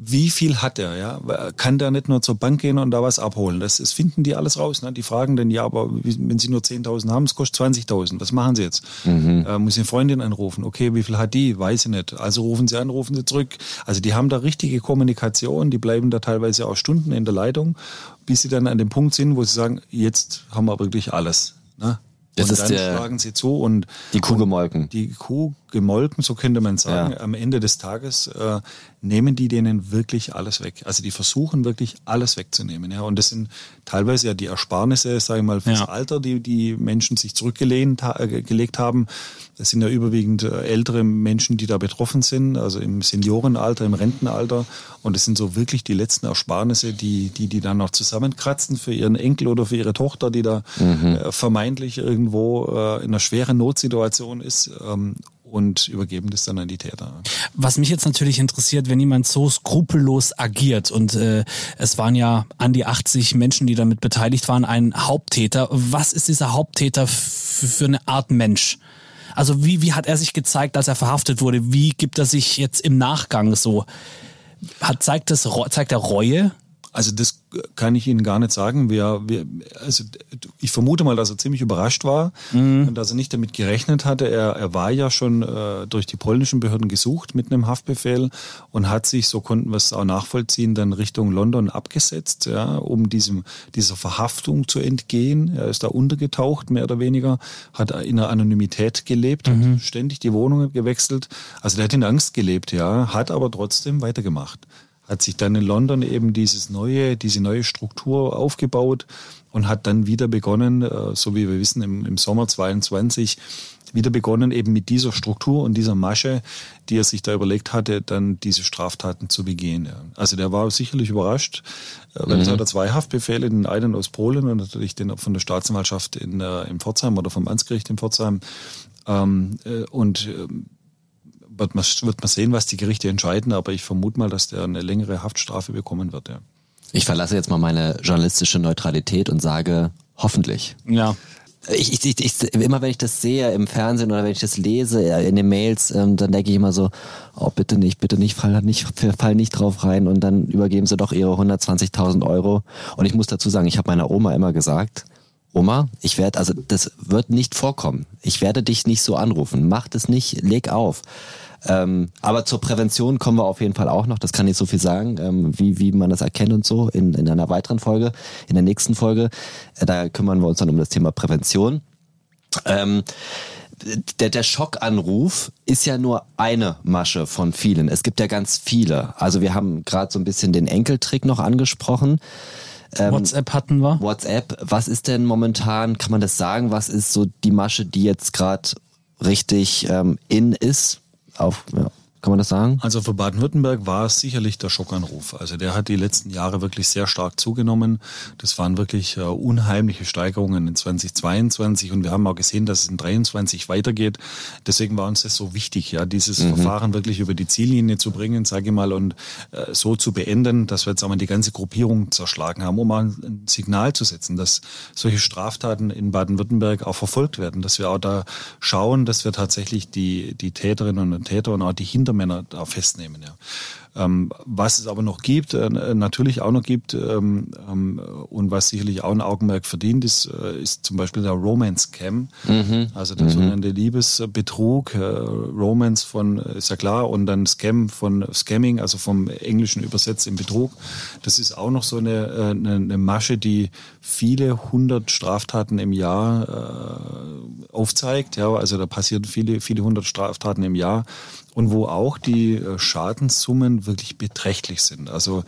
wie viel hat er? Ja? Kann der nicht nur zur Bank gehen und da was abholen? Das, das finden die alles raus. Ne? Die fragen dann, ja, aber wenn sie nur 10.000 haben, es kostet 20.000. Was machen sie jetzt? Mhm. Äh, muss ich eine Freundin anrufen? Okay, wie viel hat die? Weiß ich nicht. Also rufen sie an, rufen sie zurück. Also die haben da richtige Kommunikation. Die bleiben da teilweise auch Stunden in der Leitung, bis sie dann an dem Punkt sind, wo sie sagen, jetzt haben wir wirklich alles. Ne? Das und ist dann der, schlagen sie zu und die Kuh gemolken. Die Kuh gemolken, so könnte man sagen. Ja. Am Ende des Tages äh, nehmen die denen wirklich alles weg. Also die versuchen wirklich alles wegzunehmen. Ja. Und das sind teilweise ja die Ersparnisse, sage ich mal, fürs ja. Alter, die die Menschen sich zurückgelegt äh, haben. Das sind ja überwiegend äh, ältere Menschen, die da betroffen sind, also im Seniorenalter, im Rentenalter. Und es sind so wirklich die letzten Ersparnisse, die die, die dann noch zusammenkratzen für ihren Enkel oder für ihre Tochter, die da mhm. äh, vermeintlich irgendwo äh, in einer schweren Notsituation ist. Ähm, und übergeben das dann an die Täter. Was mich jetzt natürlich interessiert, wenn jemand so skrupellos agiert und äh, es waren ja an die 80 Menschen, die damit beteiligt waren, ein Haupttäter. Was ist dieser Haupttäter für eine Art Mensch? Also wie, wie hat er sich gezeigt, als er verhaftet wurde? Wie gibt er sich jetzt im Nachgang so? Hat, zeigt, das, zeigt er Reue? Also das kann ich Ihnen gar nicht sagen. Wir, wir, also ich vermute mal, dass er ziemlich überrascht war mhm. und dass er nicht damit gerechnet hatte. Er, er war ja schon äh, durch die polnischen Behörden gesucht mit einem Haftbefehl und hat sich, so konnten wir es auch nachvollziehen, dann Richtung London abgesetzt, ja, um diesem, dieser Verhaftung zu entgehen. Er ist da untergetaucht, mehr oder weniger, hat in der Anonymität gelebt, mhm. hat ständig die Wohnungen gewechselt. Also der hat in Angst gelebt, ja, hat aber trotzdem weitergemacht hat sich dann in London eben dieses neue, diese neue Struktur aufgebaut und hat dann wieder begonnen, äh, so wie wir wissen, im, im Sommer 22 wieder begonnen, eben mit dieser Struktur und dieser Masche, die er sich da überlegt hatte, dann diese Straftaten zu begehen. Also der war sicherlich überrascht, äh, weil mhm. es hat er zwei Haftbefehle, den einen aus Polen und natürlich den von der Staatsanwaltschaft in, äh, in Pforzheim oder vom Amtsgericht in Pforzheim. Ähm, und ähm, wird man, wird man sehen, was die Gerichte entscheiden, aber ich vermute mal, dass der eine längere Haftstrafe bekommen wird. Ja. Ich verlasse jetzt mal meine journalistische Neutralität und sage hoffentlich. Ja. Ich, ich, ich, immer wenn ich das sehe im Fernsehen oder wenn ich das lese in den Mails, ähm, dann denke ich immer so, oh bitte nicht, bitte nicht, fall nicht, fall nicht drauf rein und dann übergeben sie doch ihre 120.000 Euro. Und ich muss dazu sagen, ich habe meiner Oma immer gesagt, Oma, ich werde, also das wird nicht vorkommen. Ich werde dich nicht so anrufen. Mach das nicht, leg auf. Ähm, aber zur Prävention kommen wir auf jeden Fall auch noch. Das kann ich so viel sagen, ähm, wie, wie man das erkennt und so in, in einer weiteren Folge, in der nächsten Folge. Äh, da kümmern wir uns dann um das Thema Prävention. Ähm, der, der Schockanruf ist ja nur eine Masche von vielen. Es gibt ja ganz viele. Also wir haben gerade so ein bisschen den Enkeltrick noch angesprochen. Ähm, WhatsApp hatten wir. WhatsApp. Was ist denn momentan, kann man das sagen, was ist so die Masche, die jetzt gerade richtig ähm, in ist? Auf, ja. Kann man das sagen? Also für Baden-Württemberg war es sicherlich der Schockanruf. Also der hat die letzten Jahre wirklich sehr stark zugenommen. Das waren wirklich äh, unheimliche Steigerungen in 2022 und wir haben auch gesehen, dass es in 2023 weitergeht. Deswegen war uns das so wichtig, ja, dieses mhm. Verfahren wirklich über die Ziellinie zu bringen, sage ich mal, und äh, so zu beenden, dass wir jetzt einmal die ganze Gruppierung zerschlagen haben, um mal ein Signal zu setzen, dass solche Straftaten in Baden-Württemberg auch verfolgt werden, dass wir auch da schauen, dass wir tatsächlich die, die Täterinnen und Täter und auch die Hinter Hintermänner da festnehmen. Ja. Ähm, was es aber noch gibt, äh, natürlich auch noch gibt ähm, ähm, und was sicherlich auch ein Augenmerk verdient ist, äh, ist zum Beispiel der Romance Cam, mhm. also der mhm. sogenannte Liebesbetrug, äh, Romance von, ist ja klar, und dann Scam von Scamming, also vom Englischen übersetzt in Betrug. Das ist auch noch so eine, eine, eine Masche, die viele hundert Straftaten im Jahr äh, aufzeigt. Ja, also da passieren viele, viele hundert Straftaten im Jahr und wo auch die Schadenssummen wirklich beträchtlich sind. Also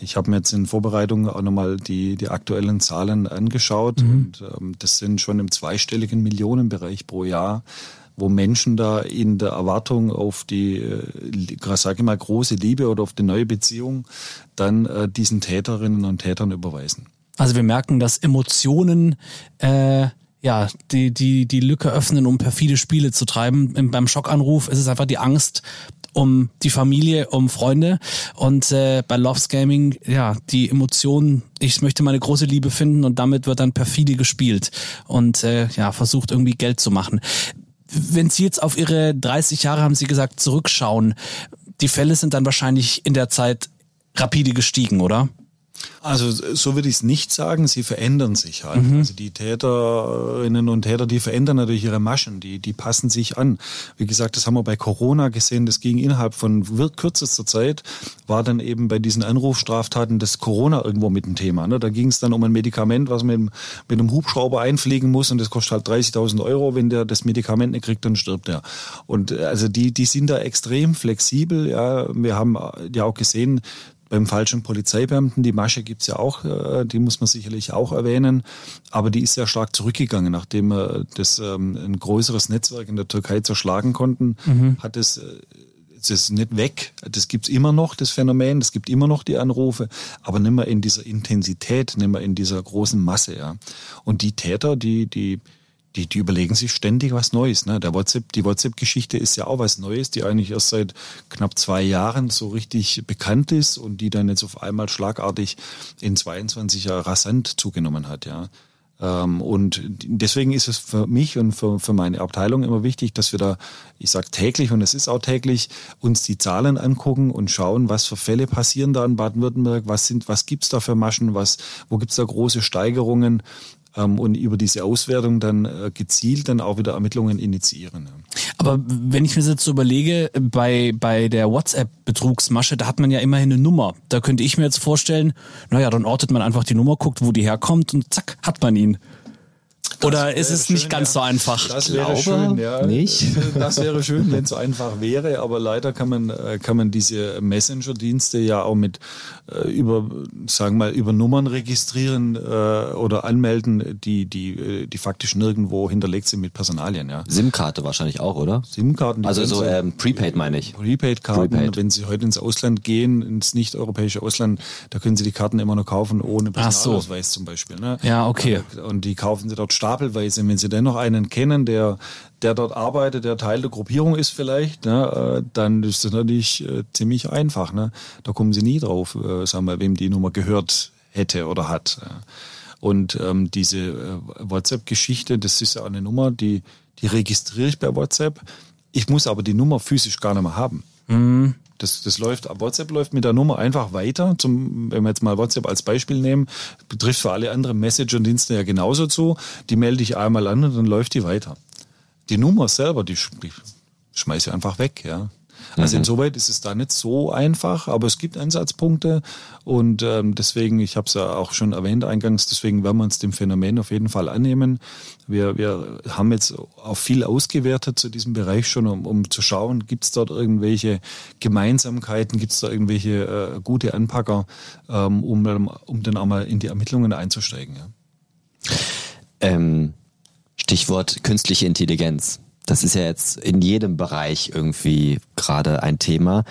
ich habe mir jetzt in Vorbereitung auch nochmal die, die aktuellen Zahlen angeschaut mhm. und ähm, das sind schon im zweistelligen Millionenbereich pro Jahr wo Menschen da in der Erwartung auf die, äh, sage ich mal, große Liebe oder auf die neue Beziehung dann äh, diesen Täterinnen und Tätern überweisen. Also wir merken, dass Emotionen äh, ja, die, die, die Lücke öffnen, um perfide Spiele zu treiben. Beim Schockanruf ist es einfach die Angst um die Familie, um Freunde und äh, bei Loves Gaming, ja, die Emotionen, ich möchte meine große Liebe finden und damit wird dann perfide gespielt und äh, ja, versucht irgendwie Geld zu machen. Wenn Sie jetzt auf Ihre 30 Jahre, haben Sie gesagt, zurückschauen, die Fälle sind dann wahrscheinlich in der Zeit rapide gestiegen, oder? Also so würde ich es nicht sagen, sie verändern sich halt. Mhm. Also die Täterinnen und Täter, die verändern natürlich ihre Maschen, die, die passen sich an. Wie gesagt, das haben wir bei Corona gesehen, das ging innerhalb von kürzester Zeit, war dann eben bei diesen Anrufstraftaten das Corona irgendwo mit dem Thema. Ne? Da ging es dann um ein Medikament, was man mit, mit einem Hubschrauber einfliegen muss und das kostet halt 30.000 Euro. Wenn der das Medikament nicht kriegt, dann stirbt er. Und äh, also die, die sind da extrem flexibel. Ja, wir haben ja auch gesehen, beim falschen Polizeibeamten, die Masche gibt's ja auch, äh, die muss man sicherlich auch erwähnen, aber die ist sehr stark zurückgegangen, nachdem wir das ähm, ein größeres Netzwerk in der Türkei zerschlagen konnten, mhm. hat es äh, das ist nicht weg. Das gibt's immer noch, das Phänomen. Es gibt immer noch die Anrufe, aber nicht mehr in dieser Intensität, nicht mehr in dieser großen Masse. Ja. Und die Täter, die, die, die, die überlegen sich ständig was Neues. Ne? Der WhatsApp, die WhatsApp-Geschichte ist ja auch was Neues, die eigentlich erst seit knapp zwei Jahren so richtig bekannt ist und die dann jetzt auf einmal schlagartig in 22 Jahren rasant zugenommen hat. Ja. Ähm, und deswegen ist es für mich und für, für meine Abteilung immer wichtig, dass wir da, ich sage täglich und es ist auch täglich, uns die Zahlen angucken und schauen, was für Fälle passieren da in Baden-Württemberg, was sind, was gibt's da für Maschen, was, wo gibt's da große Steigerungen ähm, und über diese Auswertung dann äh, gezielt dann auch wieder Ermittlungen initiieren. Aber wenn ich mir jetzt so überlege, bei, bei der WhatsApp-Betrugsmasche, da hat man ja immerhin eine Nummer. Da könnte ich mir jetzt vorstellen, naja, dann ortet man einfach die Nummer, guckt, wo die herkommt und zack, hat man ihn. Oder ist es schön, nicht ganz ja. so einfach? Das wäre Glaube schön, ja. Nicht? Das wäre schön, wenn es so einfach wäre, aber leider kann man, äh, kann man diese Messenger-Dienste ja auch mit äh, über, sagen wir mal, über Nummern registrieren äh, oder anmelden, die, die, äh, die faktisch nirgendwo hinterlegt sind mit Personalien, ja. SIM-Karte wahrscheinlich auch, oder? SIM-Karten. Also so ähm, Prepaid meine ich. Prepaid-Karten. Prepaid. Wenn Sie heute ins Ausland gehen, ins nicht-europäische Ausland, da können Sie die Karten immer noch kaufen ohne Personalausweis so. zum Beispiel. Ne? Ja, okay. Und die kaufen Sie dort stapelweise. Wenn Sie dennoch einen kennen, der, der dort arbeitet, der Teil der Gruppierung ist vielleicht, ne, äh, dann ist das natürlich äh, ziemlich einfach. Ne? Da kommen Sie nie drauf, äh, sagen wir, wem die Nummer gehört hätte oder hat. Und ähm, diese WhatsApp-Geschichte, das ist ja eine Nummer, die, die registriere ich bei WhatsApp. Ich muss aber die Nummer physisch gar nicht mehr haben. Mhm. Das, das läuft, WhatsApp läuft mit der Nummer einfach weiter. Zum, wenn wir jetzt mal WhatsApp als Beispiel nehmen, betrifft für alle anderen Messenger-Dienste ja genauso zu. Die melde ich einmal an und dann läuft die weiter. Die Nummer selber, die, die schmeiße ich einfach weg, ja. Also mhm. insoweit ist es da nicht so einfach, aber es gibt Ansatzpunkte und ähm, deswegen, ich habe es ja auch schon erwähnt eingangs, deswegen werden wir uns dem Phänomen auf jeden Fall annehmen. Wir, wir haben jetzt auch viel ausgewertet zu diesem Bereich schon, um, um zu schauen, gibt es dort irgendwelche Gemeinsamkeiten, gibt es da irgendwelche äh, gute Anpacker, ähm, um, um dann auch mal in die Ermittlungen einzusteigen. Ja. Ähm, Stichwort künstliche Intelligenz. Das ist ja jetzt in jedem Bereich irgendwie gerade ein Thema.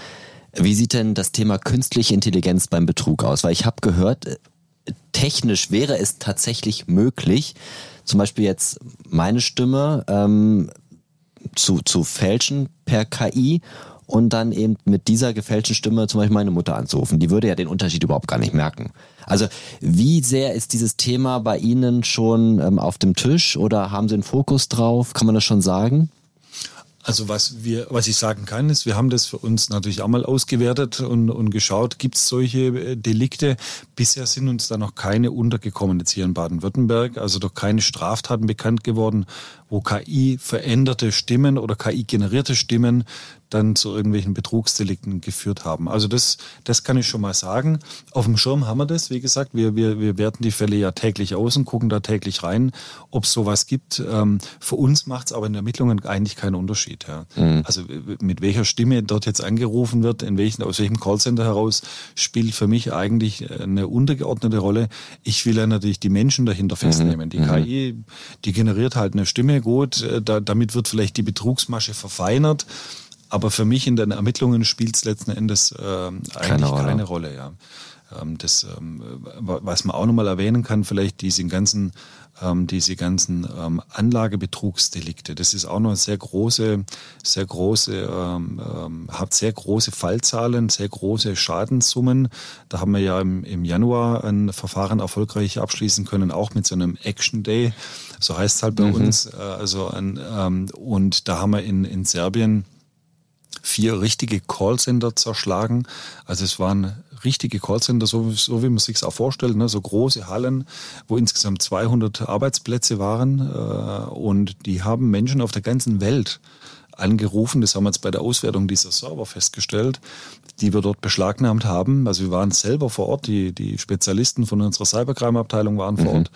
Wie sieht denn das Thema künstliche Intelligenz beim Betrug aus? Weil ich habe gehört, technisch wäre es tatsächlich möglich, zum Beispiel jetzt meine Stimme ähm, zu, zu fälschen per KI und dann eben mit dieser gefälschten Stimme zum Beispiel meine Mutter anzurufen. Die würde ja den Unterschied überhaupt gar nicht merken. Also wie sehr ist dieses Thema bei Ihnen schon ähm, auf dem Tisch oder haben Sie einen Fokus drauf? Kann man das schon sagen? Also was wir, was ich sagen kann, ist, wir haben das für uns natürlich auch mal ausgewertet und, und geschaut, gibt es solche äh, Delikte. Bisher sind uns da noch keine untergekommen jetzt hier in Baden-Württemberg, also doch keine Straftaten bekannt geworden, wo KI veränderte Stimmen oder KI generierte Stimmen dann zu irgendwelchen Betrugsdelikten geführt haben. Also das, das kann ich schon mal sagen. Auf dem Schirm haben wir das, wie gesagt. Wir, wir, wir werten die Fälle ja täglich aus und gucken da täglich rein, ob es sowas gibt. Ähm, für uns macht es aber in Ermittlungen eigentlich keinen Unterschied. Ja. Mhm. Also mit welcher Stimme dort jetzt angerufen wird, in welchen, aus welchem Callcenter heraus, spielt für mich eigentlich eine untergeordnete Rolle. Ich will ja natürlich die Menschen dahinter festnehmen. Mhm. Die KI, die generiert halt eine Stimme gut, äh, da, damit wird vielleicht die Betrugsmasche verfeinert. Aber für mich in den Ermittlungen spielt es letzten Endes äh, eigentlich keine Rolle. Keine Rolle ja. Ähm, das, ähm, was man auch nochmal erwähnen kann, vielleicht diese ganzen, ähm, diese ganzen ähm, Anlagebetrugsdelikte. Das ist auch noch sehr große, sehr große, ähm, ähm, hat sehr große Fallzahlen, sehr große Schadenssummen. Da haben wir ja im, im Januar ein Verfahren erfolgreich abschließen können, auch mit so einem Action Day. So heißt es halt bei mhm. uns. Äh, also ein, ähm, und da haben wir in, in Serbien vier richtige Callcenter zerschlagen. Also es waren richtige Callcenter, so, so wie man sich auch vorstellt, ne? so große Hallen, wo insgesamt 200 Arbeitsplätze waren äh, und die haben Menschen auf der ganzen Welt angerufen. Das haben wir jetzt bei der Auswertung dieser Server festgestellt, die wir dort beschlagnahmt haben. Also wir waren selber vor Ort, die, die Spezialisten von unserer Cybercrime-Abteilung waren vor mhm. Ort,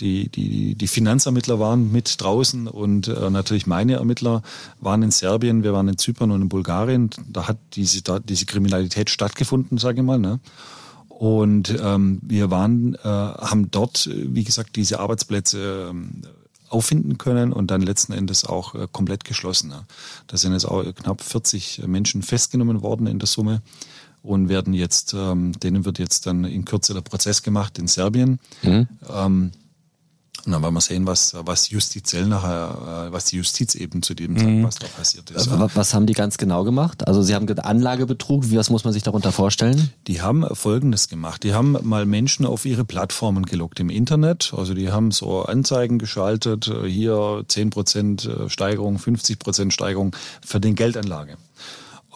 die, die, die Finanzermittler waren mit draußen und äh, natürlich meine Ermittler waren in Serbien, wir waren in Zypern und in Bulgarien. Da hat diese, da, diese Kriminalität stattgefunden, sage ich mal. Ne? Und ähm, wir waren, äh, haben dort, wie gesagt, diese Arbeitsplätze ähm, auffinden können und dann letzten Endes auch äh, komplett geschlossen. Da sind jetzt auch knapp 40 Menschen festgenommen worden in der Summe und werden jetzt, ähm, denen wird jetzt dann in Kürze der Prozess gemacht in Serbien. Mhm. Ähm, dann werden wir sehen, was, was justiziell nachher, äh, was die Justiz eben zu dem sagt, mhm. was da passiert ist. Ja. Was haben die ganz genau gemacht? Also Sie haben Anlagebetrug, was muss man sich darunter vorstellen? Die haben Folgendes gemacht. Die haben mal Menschen auf ihre Plattformen gelockt im Internet. Also die haben so Anzeigen geschaltet, äh, hier 10% äh, Steigerung, 50% Steigerung für den Geldanlage.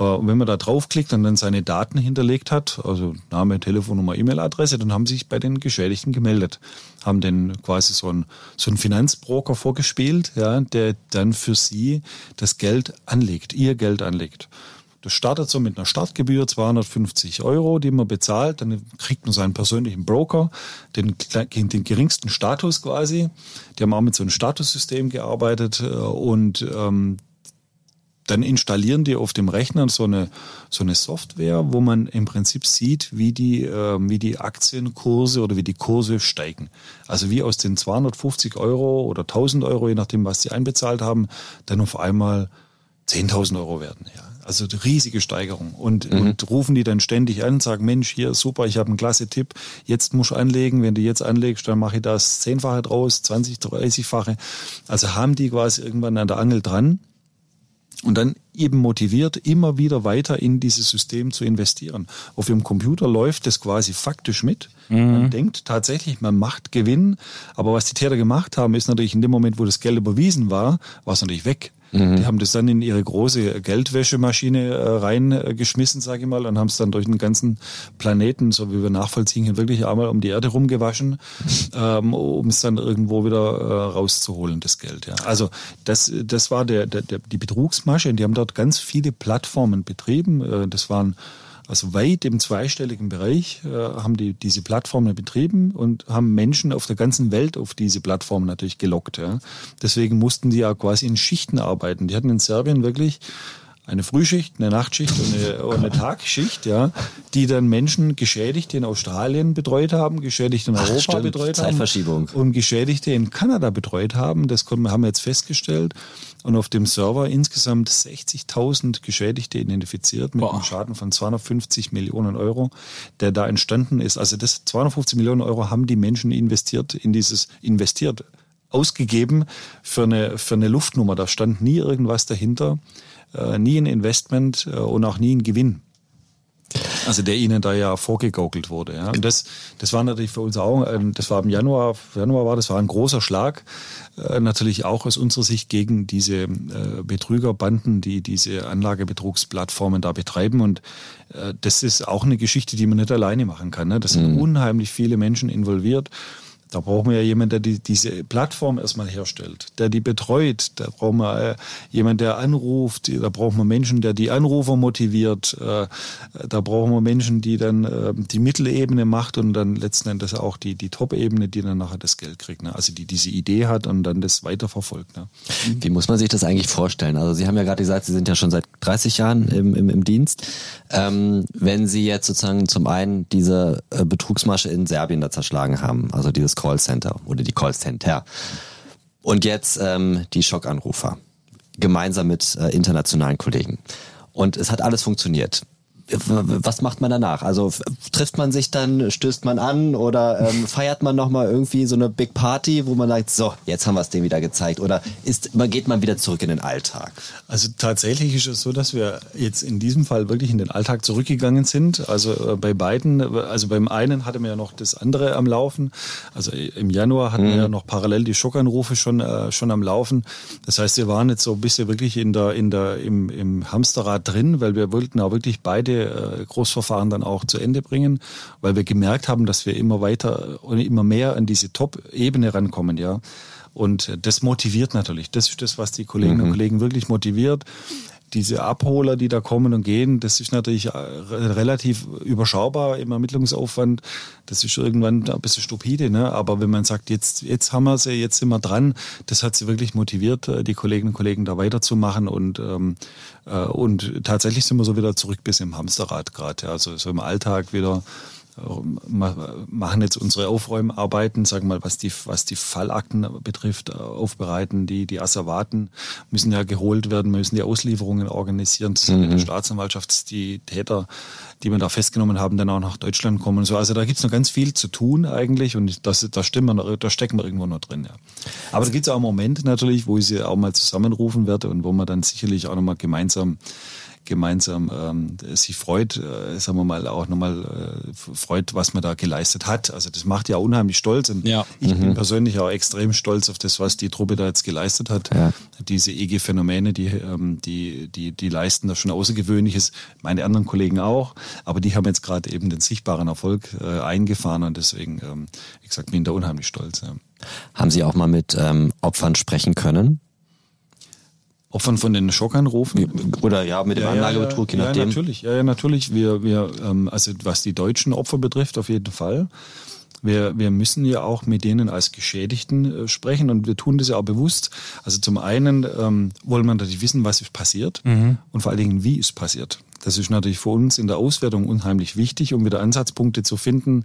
Äh, und wenn man da draufklickt und dann seine Daten hinterlegt hat, also Name, Telefonnummer, E-Mail-Adresse, dann haben sie sich bei den Geschädigten gemeldet, haben den quasi so einen, so einen Finanzbroker vorgespielt, ja, der dann für sie das Geld anlegt, ihr Geld anlegt. Das startet so mit einer Startgebühr, 250 Euro, die man bezahlt. Dann kriegt man seinen persönlichen Broker, den, den geringsten Status quasi. Die haben auch mit so einem Statussystem gearbeitet äh, und ähm, dann installieren die auf dem Rechner so eine, so eine Software, wo man im Prinzip sieht, wie die, äh, wie die Aktienkurse oder wie die Kurse steigen. Also wie aus den 250 Euro oder 1000 Euro, je nachdem, was sie einbezahlt haben, dann auf einmal 10.000 Euro werden. Ja. Also riesige Steigerung. Und, mhm. und rufen die dann ständig an, sagen, Mensch, hier super, ich habe einen klasse Tipp, jetzt musst du anlegen, wenn du jetzt anlegst, dann mache ich das zehnfache draus, 20, 30-fache. Also haben die quasi irgendwann an der Angel dran und dann eben motiviert, immer wieder weiter in dieses System zu investieren. Auf ihrem Computer läuft das quasi faktisch mit. Mhm. Man denkt tatsächlich, man macht Gewinn, aber was die Täter gemacht haben, ist natürlich in dem Moment, wo das Geld überwiesen war, war es natürlich weg. Mhm. Die haben das dann in ihre große Geldwäschemaschine äh, reingeschmissen, sage ich mal, und haben es dann durch den ganzen Planeten, so wie wir nachvollziehen können, wirklich einmal um die Erde rumgewaschen, ähm, um es dann irgendwo wieder äh, rauszuholen, das Geld. Ja. Also das, das war der, der, der, die Betrugsmasche und die haben dort ganz viele Plattformen betrieben. Äh, das waren also weit im zweistelligen Bereich äh, haben die diese Plattformen betrieben und haben Menschen auf der ganzen Welt auf diese Plattformen natürlich gelockt. Ja. Deswegen mussten die ja quasi in Schichten arbeiten. Die hatten in Serbien wirklich eine Frühschicht, eine Nachtschicht und eine, und eine Tagschicht, ja, die dann Menschen Geschädigte in Australien betreut haben, Geschädigte in Europa Ach, stimmt, betreut Zeitverschiebung. haben und Geschädigte in Kanada betreut haben. Das haben wir jetzt festgestellt und auf dem Server insgesamt 60.000 Geschädigte identifiziert mit Boah. einem Schaden von 250 Millionen Euro, der da entstanden ist. Also das 250 Millionen Euro haben die Menschen investiert in dieses investiert ausgegeben für eine für eine Luftnummer. Da stand nie irgendwas dahinter äh, nie ein Investment äh, und auch nie ein Gewinn. Also der ihnen da ja vorgegaukelt wurde. Ja. Und das, das war natürlich für uns auch, äh, das war im Januar, Januar war das war ein großer Schlag, äh, natürlich auch aus unserer Sicht gegen diese Betrügerbanden, die diese Anlagebetrugsplattformen da betreiben. Und das ist auch eine Geschichte, die man nicht alleine machen kann. Ne? Das sind mhm. unheimlich viele Menschen involviert. Da brauchen wir ja jemanden, der die, diese Plattform erstmal herstellt, der die betreut. Da brauchen wir äh, jemanden, der anruft. Da brauchen wir Menschen, der die Anrufer motiviert. Äh, da brauchen wir Menschen, die dann äh, die Mittelebene macht und dann letzten Endes auch die, die Top-Ebene, die dann nachher das Geld kriegt. Ne? Also die diese Idee hat und dann das weiterverfolgt. Ne? Wie muss man sich das eigentlich vorstellen? Also Sie haben ja gerade gesagt, Sie sind ja schon seit 30 Jahren im, im, im Dienst. Ähm, wenn Sie jetzt sozusagen zum einen diese äh, Betrugsmasche in Serbien da zerschlagen haben, also dieses Callcenter oder die Callcenter. Und jetzt ähm, die Schockanrufer, gemeinsam mit äh, internationalen Kollegen. Und es hat alles funktioniert. Was macht man danach? Also trifft man sich dann, stößt man an oder ähm, feiert man nochmal irgendwie so eine Big Party, wo man sagt, so, jetzt haben wir es dem wieder gezeigt oder ist, geht man wieder zurück in den Alltag? Also tatsächlich ist es so, dass wir jetzt in diesem Fall wirklich in den Alltag zurückgegangen sind. Also äh, bei beiden, also beim einen hatte man ja noch das andere am Laufen. Also im Januar hatten mhm. wir ja noch parallel die Schockanrufe schon, äh, schon am Laufen. Das heißt, wir waren jetzt so ein bisschen wirklich in der, in der, im, im Hamsterrad drin, weil wir wollten auch wirklich beide äh, Großverfahren dann auch zu Ende bringen, weil wir gemerkt haben, dass wir immer weiter und immer mehr an diese Top-Ebene rankommen, ja. Und das motiviert natürlich. Das ist das, was die Kolleginnen mhm. und Kollegen wirklich motiviert diese Abholer, die da kommen und gehen, das ist natürlich äh, relativ überschaubar im Ermittlungsaufwand. Das ist irgendwann ein bisschen stupide, ne? aber wenn man sagt, jetzt, jetzt haben wir sie, jetzt sind wir dran, das hat sie wirklich motiviert, äh, die Kolleginnen und Kollegen da weiterzumachen und, ähm, äh, und tatsächlich sind wir so wieder zurück bis im Hamsterrad gerade, ja? also so im Alltag wieder machen jetzt unsere Aufräumarbeiten, sagen wir mal, was die, was die Fallakten betrifft, aufbereiten. Die, die Asservaten müssen ja geholt werden, müssen die Auslieferungen organisieren. Das mhm. mit der Staatsanwaltschaft, die Täter, die wir da festgenommen haben, dann auch nach Deutschland kommen. So, also da gibt's noch ganz viel zu tun eigentlich und das, da, stimmen wir, da stecken wir irgendwo noch drin. Ja. Aber da gibt's auch Momente natürlich, wo ich sie auch mal zusammenrufen werde und wo man dann sicherlich auch nochmal gemeinsam gemeinsam ähm, sich freut, äh, sagen wir mal, auch nochmal äh, freut, was man da geleistet hat. Also das macht ja unheimlich stolz und ja. ich mhm. bin persönlich auch extrem stolz auf das, was die Truppe da jetzt geleistet hat. Ja. Diese EG-Phänomene, die, ähm, die, die, die leisten da schon Außergewöhnliches, meine anderen Kollegen auch, aber die haben jetzt gerade eben den sichtbaren Erfolg äh, eingefahren und deswegen, ähm, wie gesagt, bin da unheimlich stolz. Ja. Haben Sie auch mal mit ähm, Opfern sprechen können? Opfern von den Schockanrufen? Oder ja, mit dem ja, Anlagebetrug, je nachdem. Ja, natürlich. Ja, ja, natürlich. Wir, wir, ähm, also was die deutschen Opfer betrifft, auf jeden Fall. Wir, wir müssen ja auch mit denen als Geschädigten äh, sprechen und wir tun das ja auch bewusst. Also zum einen ähm, wollen wir natürlich wissen, was ist passiert mhm. und vor allen Dingen, wie ist passiert. Das ist natürlich für uns in der Auswertung unheimlich wichtig, um wieder Ansatzpunkte zu finden,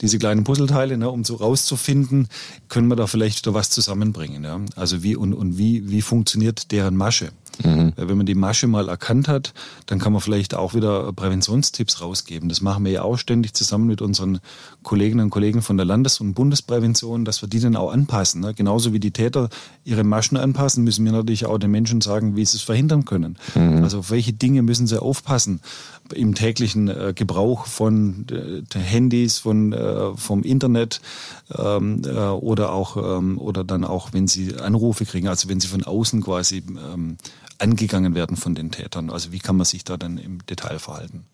diese kleinen Puzzleteile, ne, um so rauszufinden, können wir da vielleicht wieder was zusammenbringen. Ja? Also wie und, und wie, wie funktioniert deren Masche? Mhm. Wenn man die Masche mal erkannt hat, dann kann man vielleicht auch wieder Präventionstipps rausgeben. Das machen wir ja auch ständig zusammen mit unseren Kolleginnen und Kollegen von der Landes- und Bundesprävention, dass wir die dann auch anpassen. Ne? Genauso wie die Täter ihre Maschen anpassen, müssen wir natürlich auch den Menschen sagen, wie sie es verhindern können. Mhm. Also auf welche Dinge müssen sie aufpassen im täglichen äh, Gebrauch von äh, Handys, von äh, vom Internet ähm, äh, oder auch ähm, oder dann auch, wenn sie Anrufe kriegen, also wenn sie von außen quasi ähm, angegangen werden von den Tätern. Also wie kann man sich da dann im Detail verhalten?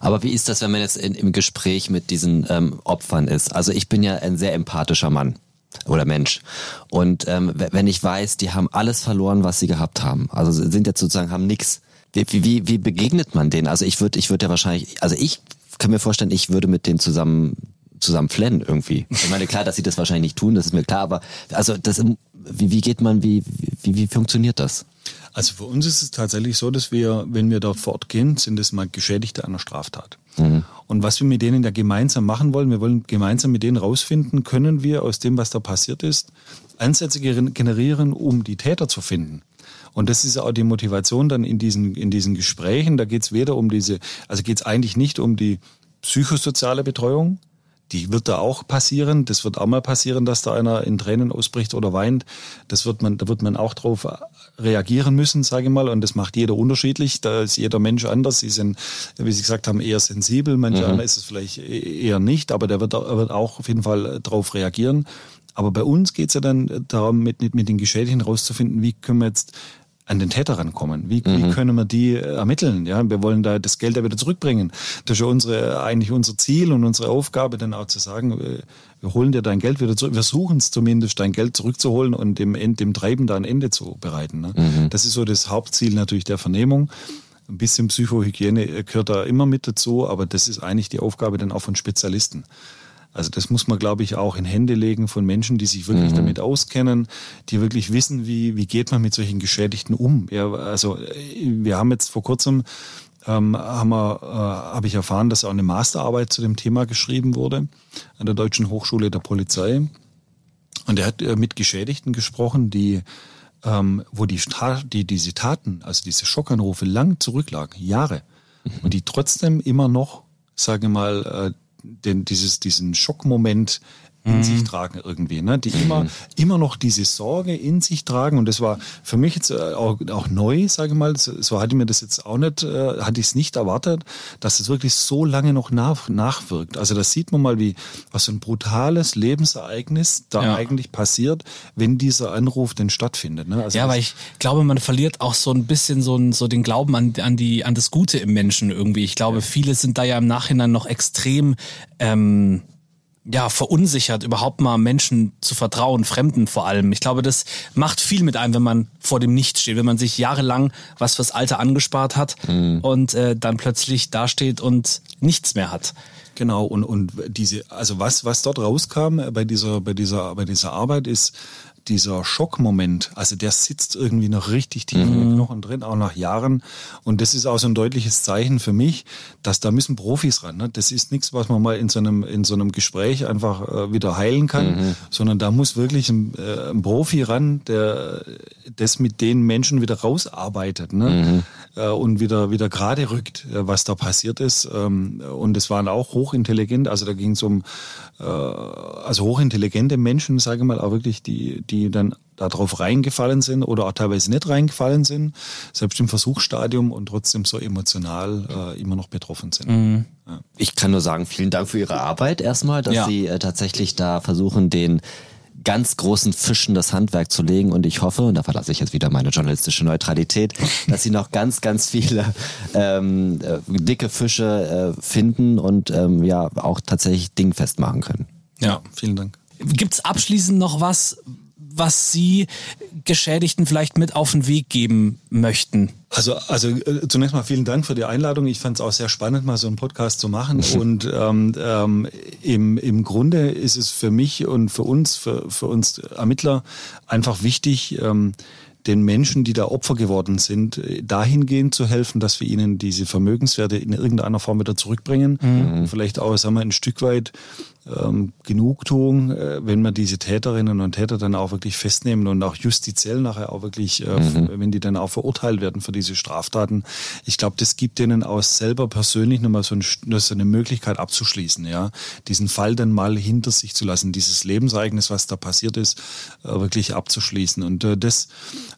Aber wie ist das, wenn man jetzt in, im Gespräch mit diesen ähm, Opfern ist? Also ich bin ja ein sehr empathischer Mann oder Mensch. Und ähm, wenn ich weiß, die haben alles verloren, was sie gehabt haben, also sind jetzt sozusagen, haben nichts. Wie, wie, wie begegnet man denen? Also ich würde, ich würde ja wahrscheinlich, also ich kann mir vorstellen, ich würde mit denen zusammen zusammen flennen irgendwie. Ich meine, klar, dass sie das wahrscheinlich nicht tun, das ist mir klar, aber also das, wie, wie geht man, wie, wie, wie funktioniert das? Also für uns ist es tatsächlich so, dass wir, wenn wir dort fortgehen, sind es mal Geschädigte einer Straftat. Mhm. Und was wir mit denen ja gemeinsam machen wollen, wir wollen gemeinsam mit denen rausfinden, können wir aus dem, was da passiert ist, Ansätze generieren, um die Täter zu finden. Und das ist auch die Motivation dann in diesen, in diesen Gesprächen. Da geht es weder um diese, also geht es eigentlich nicht um die psychosoziale Betreuung, die wird da auch passieren. Das wird auch mal passieren, dass da einer in Tränen ausbricht oder weint. Das wird man, da wird man auch drauf reagieren müssen, sage ich mal. Und das macht jeder unterschiedlich. Da ist jeder Mensch anders. Sie sind, wie Sie gesagt haben, eher sensibel. Manche mhm. ist es vielleicht e-, eher nicht, aber der wird, wird auch auf jeden Fall drauf reagieren. Aber bei uns geht es ja dann darum, mit, mit, mit den Geschädigten rauszufinden, wie können wir jetzt an den Täter rankommen? Wie, mhm. wie können wir die ermitteln? Ja, wir wollen da das Geld ja wieder zurückbringen. Das ist ja unsere, eigentlich unser Ziel und unsere Aufgabe, dann auch zu sagen, äh, wir holen dir dein Geld wieder zurück. Wir suchen es zumindest, dein Geld zurückzuholen und dem, dem Treiben da ein Ende zu bereiten. Ne? Mhm. Das ist so das Hauptziel natürlich der Vernehmung. Ein bisschen Psychohygiene gehört da immer mit dazu, aber das ist eigentlich die Aufgabe dann auch von Spezialisten. Also das muss man, glaube ich, auch in Hände legen von Menschen, die sich wirklich mhm. damit auskennen, die wirklich wissen, wie, wie geht man mit solchen Geschädigten um. Ja, also wir haben jetzt vor kurzem ähm, haben wir, äh, habe ich erfahren, dass auch eine Masterarbeit zu dem Thema geschrieben wurde an der Deutschen Hochschule der Polizei. Und er hat äh, mit Geschädigten gesprochen, die ähm, wo die, die diese Taten, also diese Schockanrufe lang zurücklagen, Jahre. und die trotzdem immer noch, sage mal, äh, den, dieses, diesen Schockmoment in Mhm. sich tragen irgendwie, ne? die immer, immer noch diese Sorge in sich tragen und das war für mich jetzt äh, auch, auch neu, sage ich mal, so, so hatte mir das jetzt auch nicht, äh, hatte ich es nicht erwartet, dass es wirklich so lange noch nach, nachwirkt. Also das sieht man mal, wie was so ein brutales Lebensereignis da Ja. eigentlich passiert, wenn dieser Anruf denn stattfindet. Ne? Also Ja, weil ich glaube, man verliert auch so ein bisschen so, ein, so den Glauben an, an, die, an das Gute im Menschen irgendwie. Ich glaube, viele sind da ja im Nachhinein noch extrem ähm, ja, verunsichert, überhaupt mal Menschen zu vertrauen, Fremden vor allem. Ich glaube, das macht viel mit einem, wenn man vor dem Nichts steht, wenn man sich jahrelang was fürs Alter angespart hat und äh, dann plötzlich dasteht und nichts mehr hat. Genau, und, und diese, also was, was dort rauskam bei dieser, bei dieser, bei dieser Arbeit ist dieser Schockmoment, also der sitzt irgendwie noch richtig tief in den Knochen drin, auch nach Jahren. Und das ist auch so ein deutliches Zeichen für mich, dass da müssen Profis ran. Ne? Das ist nichts, was man mal in so einem, in so einem Gespräch einfach äh, wieder heilen kann, sondern da muss wirklich ein, äh, ein Profi ran, der das mit den Menschen wieder rausarbeitet ne? äh, und wieder, wieder gerade rückt, äh, was da passiert ist. Ähm, und es waren auch hochintelligent, also da ging es um äh, also hochintelligente Menschen, sage ich mal, auch wirklich, die, die dann darauf reingefallen sind oder auch teilweise nicht reingefallen sind, selbst im Versuchsstadium und trotzdem so emotional äh, immer noch betroffen sind. Ja. Ich kann nur sagen, vielen Dank für Ihre Arbeit erstmal, dass Ja. Sie äh, tatsächlich da versuchen, den ganz großen Fischen das Handwerk zu legen und ich hoffe, und da verlasse ich jetzt wieder meine journalistische Neutralität, dass sie noch ganz, ganz viele ähm, äh, dicke Fische äh, finden und ähm, ja auch tatsächlich dingfest machen können. Ja. Vielen Dank. Gibt's abschließend noch was, was Sie Geschädigten vielleicht mit auf den Weg geben möchten? Also, also äh, zunächst mal vielen Dank für die Einladung. Ich fand es auch sehr spannend, mal so einen Podcast zu machen. Und ähm, ähm, im, im Grunde ist es für mich und für uns, für, für uns Ermittler einfach wichtig, ähm, den Menschen, die da Opfer geworden sind, äh, dahingehend zu helfen, dass wir ihnen diese Vermögenswerte in irgendeiner Form wieder zurückbringen. Und vielleicht auch, sagen wir, ein Stück weit ähm, Genugtuung, äh, wenn wir diese Täterinnen und Täter dann auch wirklich festnehmen und auch justiziell nachher auch wirklich, äh, wenn die dann auch verurteilt werden für diese Straftaten. Ich glaube, das gibt denen auch selber persönlich nochmal so, ein, so eine Möglichkeit abzuschließen, ja, diesen Fall dann mal hinter sich zu lassen, dieses Lebensereignis, was da passiert ist, äh, wirklich abzuschließen. Und äh, das,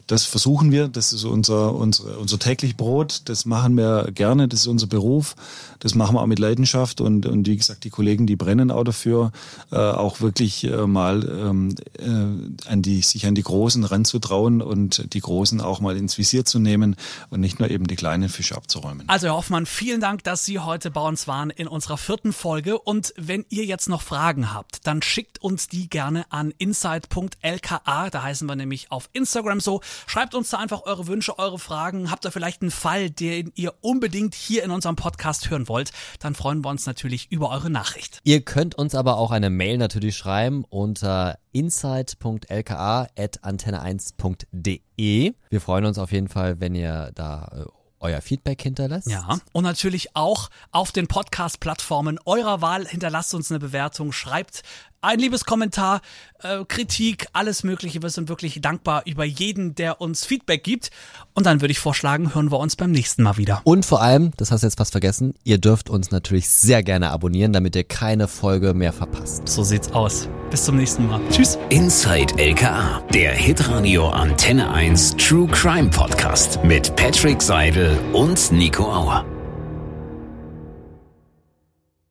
das versuchen wir, das ist unser, unser, unser täglich Brot, das machen wir gerne, das ist unser Beruf, das machen wir auch mit Leidenschaft. Und, und wie gesagt, die Kollegen, die brennen auch dafür, äh, auch wirklich äh, mal ähm, äh, an die, sich an die Großen ranzutrauen und die Großen auch mal ins Visier zu nehmen und nicht nur eben die kleinen Fische abzuräumen. Also Herr Hoffmann, vielen Dank, dass Sie heute bei uns waren in unserer vierten Folge. Und wenn ihr jetzt noch Fragen habt, dann schickt uns die gerne an insight.lka. Da heißen wir nämlich auf Instagram so. Schreibt uns da einfach eure Wünsche, eure Fragen. Habt ihr vielleicht einen Fall, den ihr unbedingt hier in unserem Podcast hören wollt? Dann freuen wir uns natürlich über eure Nachricht. Ihr könnt uns aber auch eine Mail natürlich schreiben unter insight.lka.antenne1.de. Wir freuen uns auf jeden Fall, wenn ihr da äh, euer Feedback hinterlässt. Ja, und natürlich auch auf den Podcast-Plattformen eurer Wahl. Hinterlasst uns eine Bewertung, schreibt ein liebes Kommentar, äh, Kritik, alles Mögliche. Wir sind wirklich dankbar über jeden, der uns Feedback gibt. Und dann würde ich vorschlagen, hören wir uns beim nächsten Mal wieder. Und vor allem, das hast du jetzt fast vergessen, ihr dürft uns natürlich sehr gerne abonnieren, damit ihr keine Folge mehr verpasst. So sieht's aus. Bis zum nächsten Mal. Tschüss. Inside LKA, der Hitradio Antenne 1 True Crime Podcast mit Patrick Seidel und Nico Auer.